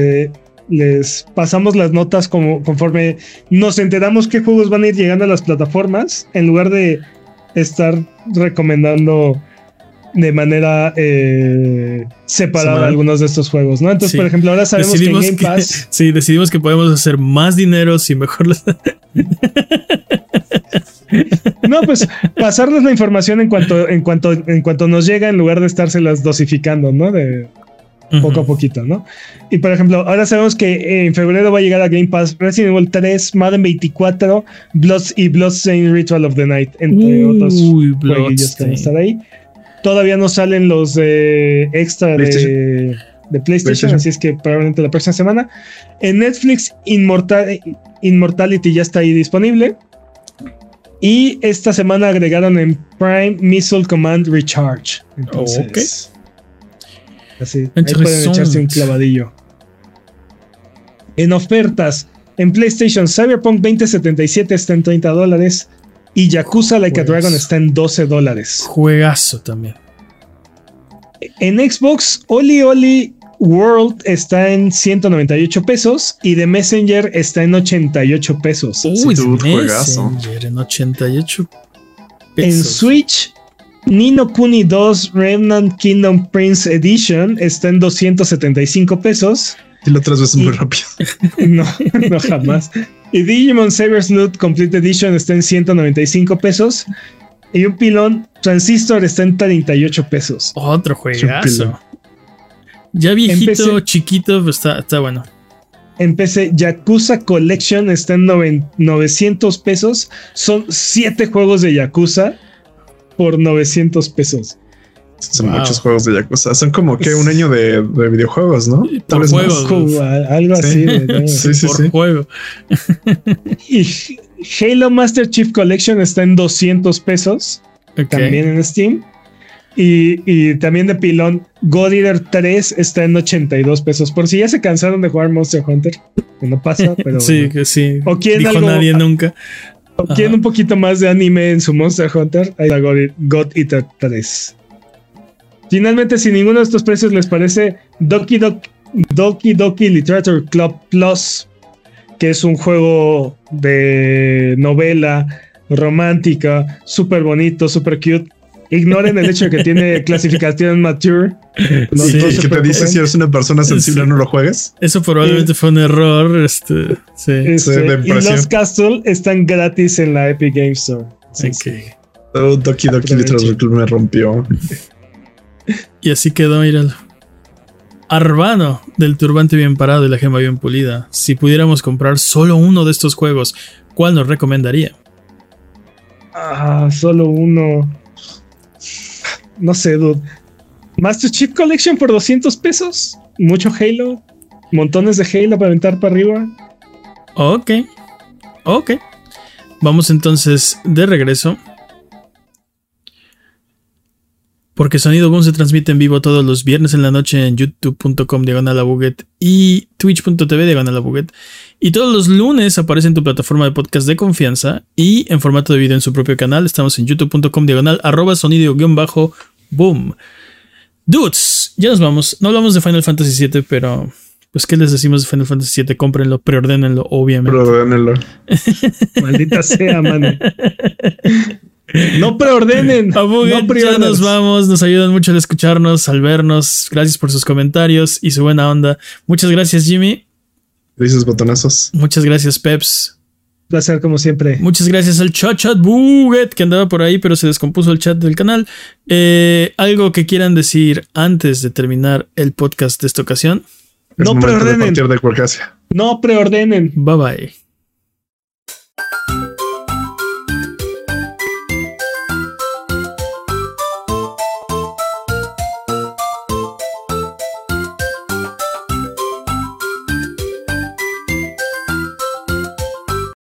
les pasamos las notas como, conforme nos enteramos qué juegos van a ir llegando a las plataformas en lugar de estar recomendando de manera eh, separada algunos de estos juegos, ¿no? Entonces, por ejemplo, ahora sabemos que en Game Pass. sí, decidimos que podemos hacer más dinero si mejor No, pues pasarles la información en cuanto, en cuanto, en cuanto nos llega, en lugar de estárselas dosificando, ¿no? De poco a poquito, ¿no? Y por ejemplo, ahora sabemos que en febrero va a llegar a Game Pass Resident Evil 3, Madden 24, Bloods y Bloodstained Ritual of the Night, entre otros juegos que van a estar ahí. Todavía no salen los de extra De, PlayStation, así es que probablemente la próxima semana. En Netflix, Immortality ya está ahí disponible. Y esta semana agregaron en Prime Missile Command Recharge. Entonces, así, ahí pueden echarse un clavadillo. En ofertas, en PlayStation, Cyberpunk 2077 está en 30 dólares y Yakuza Like a Dragon está en 12 dólares. Juegazo también. En Xbox, Oli Oli World está en 198 pesos y The Messenger está en 88 pesos. Uy, Messenger en 88 pesos. En Switch, Nino Kuni 2 Remnant Kingdom Prince Edition está en 275 pesos. Y lo otras veces muy rápido. No, no jamás. Y Digimon Saber's Loot Complete Edition está en 195 pesos. Y un pilón Transistor está en 38 pesos. Otro juegazo. Ya viejito, chiquito, pues está, está bueno. En PC, Yakuza Collection está en 900 pesos. Son 7 juegos de Yakuza por 900 pesos. Son muchos juegos de Yakuza. Son como que un año de, videojuegos, ¿no? Tal vez juegos, algo así. sí, sí, por juego. y Halo Master Chief Collection está en 200 pesos. También en Steam. Y, también de pilón, God Eater 3 está en 82 pesos. Por si ya se cansaron de jugar Monster Hunter, que no pasa, pero. sí, que sí. O quieren algo, nadie nunca. O quieren un poquito más de anime en su Monster Hunter, ahí está God, Eater 3. Finalmente, si ninguno de estos precios les parece, Doki Doki, Doki, Doki Literature Club Plus, que es un juego de novela romántica, súper bonito, súper cute, ignoren el hecho de que tiene clasificación mature. No, sí, que te dice si eres una persona sensible no lo juegues. Eso probablemente fue un error. Este, sí. Este, y los Castle están gratis en la Epic Games Store. Oh, Doki Doki me rompió. Y así quedó, míralo. Arbano, del turbante bien parado y la gema bien pulida. Si pudiéramos comprar solo uno de estos juegos, ¿cuál nos recomendaría? Ah, solo uno. No sé, dude. Master Chief Collection por 200 pesos. Mucho Halo. Montones de Halo para aventar para arriba. Ok. Ok. Vamos entonces de regreso. Porque Sonido Boom se transmite en vivo todos los viernes en la noche en youtube.com diagonal y twitch.tv diagonal Y todos los lunes aparece en tu plataforma de podcast de confianza y en formato de video en su propio canal. Estamos en youtube.com diagonal arroba sonido-boom. Dudes, ya nos vamos. No hablamos de Final Fantasy VII, pero pues, ¿qué les decimos de Final Fantasy VII? Cómprenlo, preordénenlo, obviamente. Preordénenlo. Maldita sea, mano. No preordenen. no ya nos vamos. Nos ayudan mucho al escucharnos, al vernos. Gracias por sus comentarios y su buena onda. Muchas gracias, Jimmy. Gracias, botonazos. Muchas gracias, Peps. Placer, como siempre. Muchas gracias al chat chat Buget que andaba por ahí, pero se descompuso el chat del canal. Eh, algo que quieran decir antes de terminar el podcast de esta ocasión. no preordenen. No preordenen. Bye bye.